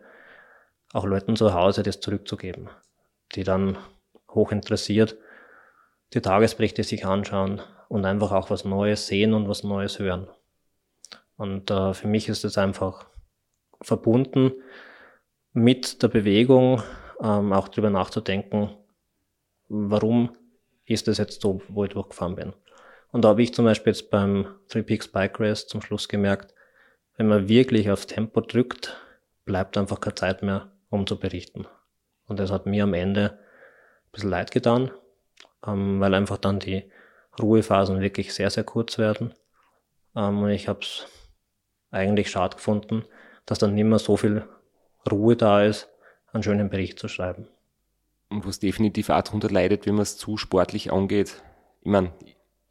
auch Leuten zu Hause das zurückzugeben, die dann hoch interessiert die Tagesberichte sich anschauen und einfach auch was Neues sehen und was Neues hören. Und äh, für mich ist es einfach verbunden mit der Bewegung, ähm, auch darüber nachzudenken, warum ist es jetzt so, wo ich durchgefahren bin. Und da habe ich zum Beispiel jetzt beim Three Peaks Bike Race zum Schluss gemerkt, wenn man wirklich aufs Tempo drückt, bleibt einfach keine Zeit mehr um zu berichten. Und das hat mir am Ende ein bisschen leid getan, ähm, weil einfach dann die Ruhephasen wirklich sehr, sehr kurz werden. Ähm, und ich habe es eigentlich schade gefunden, dass dann nicht mehr so viel Ruhe da ist, einen schönen Bericht zu schreiben. Und was definitiv auch darunter leidet, wenn man es zu sportlich angeht. Ich meine,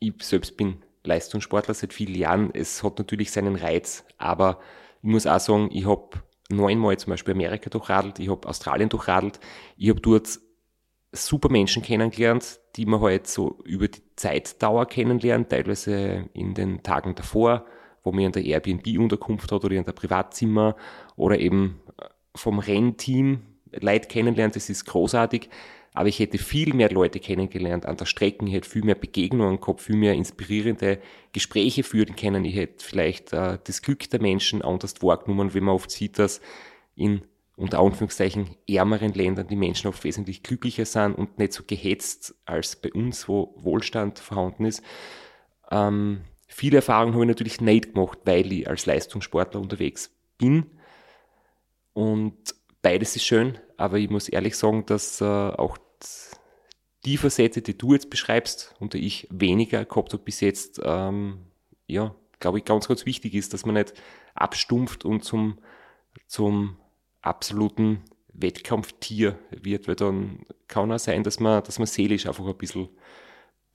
ich selbst bin Leistungssportler seit vielen Jahren. Es hat natürlich seinen Reiz, aber ich muss auch sagen, ich habe neunmal zum Beispiel Amerika durchradelt, ich habe Australien durchradelt, ich habe dort super Menschen kennengelernt, die man halt so über die Zeitdauer kennenlernt, teilweise in den Tagen davor, wo man in der Airbnb-Unterkunft hat oder in der Privatzimmer oder eben vom Rennteam Leute kennenlernt, das ist großartig. Aber ich hätte viel mehr Leute kennengelernt an der Strecke, ich hätte viel mehr Begegnungen gehabt, viel mehr inspirierende Gespräche führen können. Ich hätte vielleicht äh, das Glück der Menschen anders wahrgenommen, wenn man oft sieht, dass in unter Anführungszeichen ärmeren Ländern die Menschen oft wesentlich glücklicher sind und nicht so gehetzt als bei uns, wo Wohlstand vorhanden ist. Ähm, viele Erfahrungen habe ich natürlich nicht gemacht, weil ich als Leistungssportler unterwegs bin. Und beides ist schön, aber ich muss ehrlich sagen, dass äh, auch die Facette, die du jetzt beschreibst und die ich weniger gehabt habe bis jetzt, ähm, ja, glaube ich, ganz, ganz wichtig ist, dass man nicht abstumpft und zum, zum absoluten Wettkampftier wird, weil dann kann auch sein, dass man, dass man seelisch einfach ein bisschen,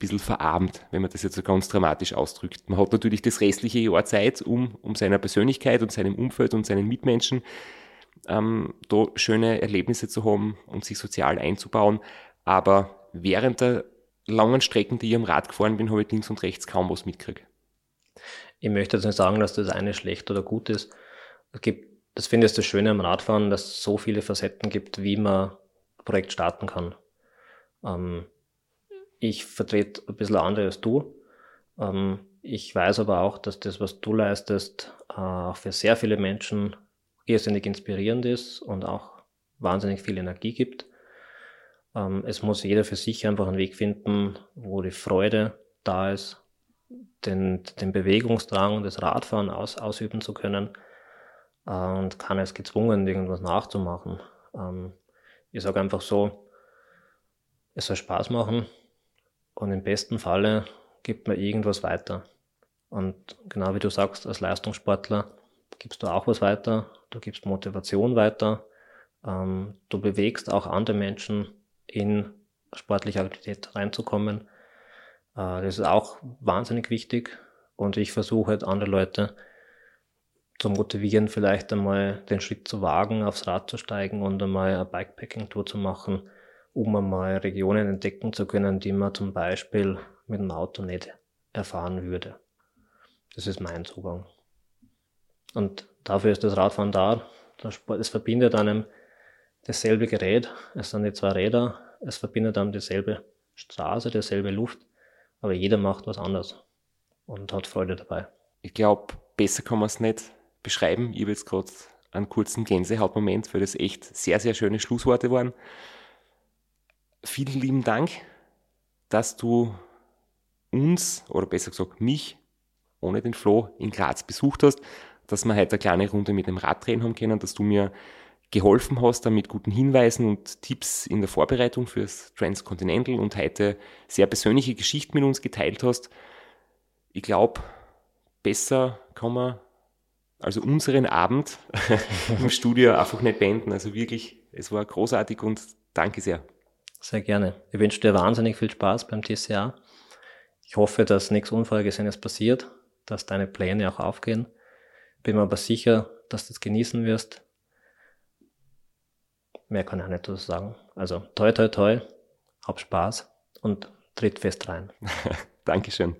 bisschen verarmt, wenn man das jetzt so ganz dramatisch ausdrückt. Man hat natürlich das restliche Jahr Zeit, um, um seiner Persönlichkeit und seinem Umfeld und seinen Mitmenschen ähm, da schöne Erlebnisse zu haben und sich sozial einzubauen. Aber während der langen Strecken, die ich am Rad gefahren bin, habe ich links und rechts kaum was mitgekriegt. Ich möchte jetzt nicht sagen, dass das eine schlecht oder gut ist. Es gibt das finde ich das Schöne am Radfahren, dass es so viele Facetten gibt, wie man ein Projekt starten kann. Ähm, ich vertrete ein bisschen andere als du. Ähm, ich weiß aber auch, dass das, was du leistest, äh, für sehr viele Menschen irrsinnig inspirierend ist und auch wahnsinnig viel Energie gibt. Ähm, es muss jeder für sich einfach einen Weg finden, wo die Freude da ist, den, den Bewegungsdrang des Radfahren aus, ausüben zu können äh, und keiner ist gezwungen, irgendwas nachzumachen. Ähm, ich sage einfach so, es soll Spaß machen und im besten Falle gibt man irgendwas weiter. Und genau wie du sagst, als Leistungssportler gibst du auch was weiter, du gibst Motivation weiter, ähm, du bewegst auch andere Menschen in sportliche Aktivität reinzukommen. Äh, das ist auch wahnsinnig wichtig und ich versuche halt andere Leute zu motivieren, vielleicht einmal den Schritt zu wagen, aufs Rad zu steigen und einmal eine Bikepacking-Tour zu machen, um einmal Regionen entdecken zu können, die man zum Beispiel mit dem Auto nicht erfahren würde. Das ist mein Zugang. Und dafür ist das Radfahren da. Es verbindet einem dasselbe Gerät. Es sind die zwei Räder. Es verbindet einem dieselbe Straße, dieselbe Luft. Aber jeder macht was anderes und hat Freude dabei. Ich glaube, besser kann man es nicht beschreiben. Ich habe jetzt gerade einen kurzen Gänsehautmoment, weil das echt sehr, sehr schöne Schlussworte waren. Vielen lieben Dank, dass du uns, oder besser gesagt mich, ohne den Flo in Graz besucht hast, dass wir heute eine kleine Runde mit dem Rad drehen haben können, dass du mir geholfen hast, da mit guten Hinweisen und Tipps in der Vorbereitung fürs Transcontinental und heute sehr persönliche Geschichten mit uns geteilt hast. Ich glaube, besser kann man also unseren Abend [laughs] im Studio einfach nicht beenden. Also wirklich, es war großartig und danke sehr. Sehr gerne. Ich wünsche dir wahnsinnig viel Spaß beim TCA. Ich hoffe, dass nichts Unvorhergesehenes passiert, dass deine Pläne auch aufgehen. Bin mir aber sicher, dass du es genießen wirst. Mehr kann ich nicht dazu sagen. Also toi toi toi, hab Spaß und tritt fest rein. [laughs] Dankeschön.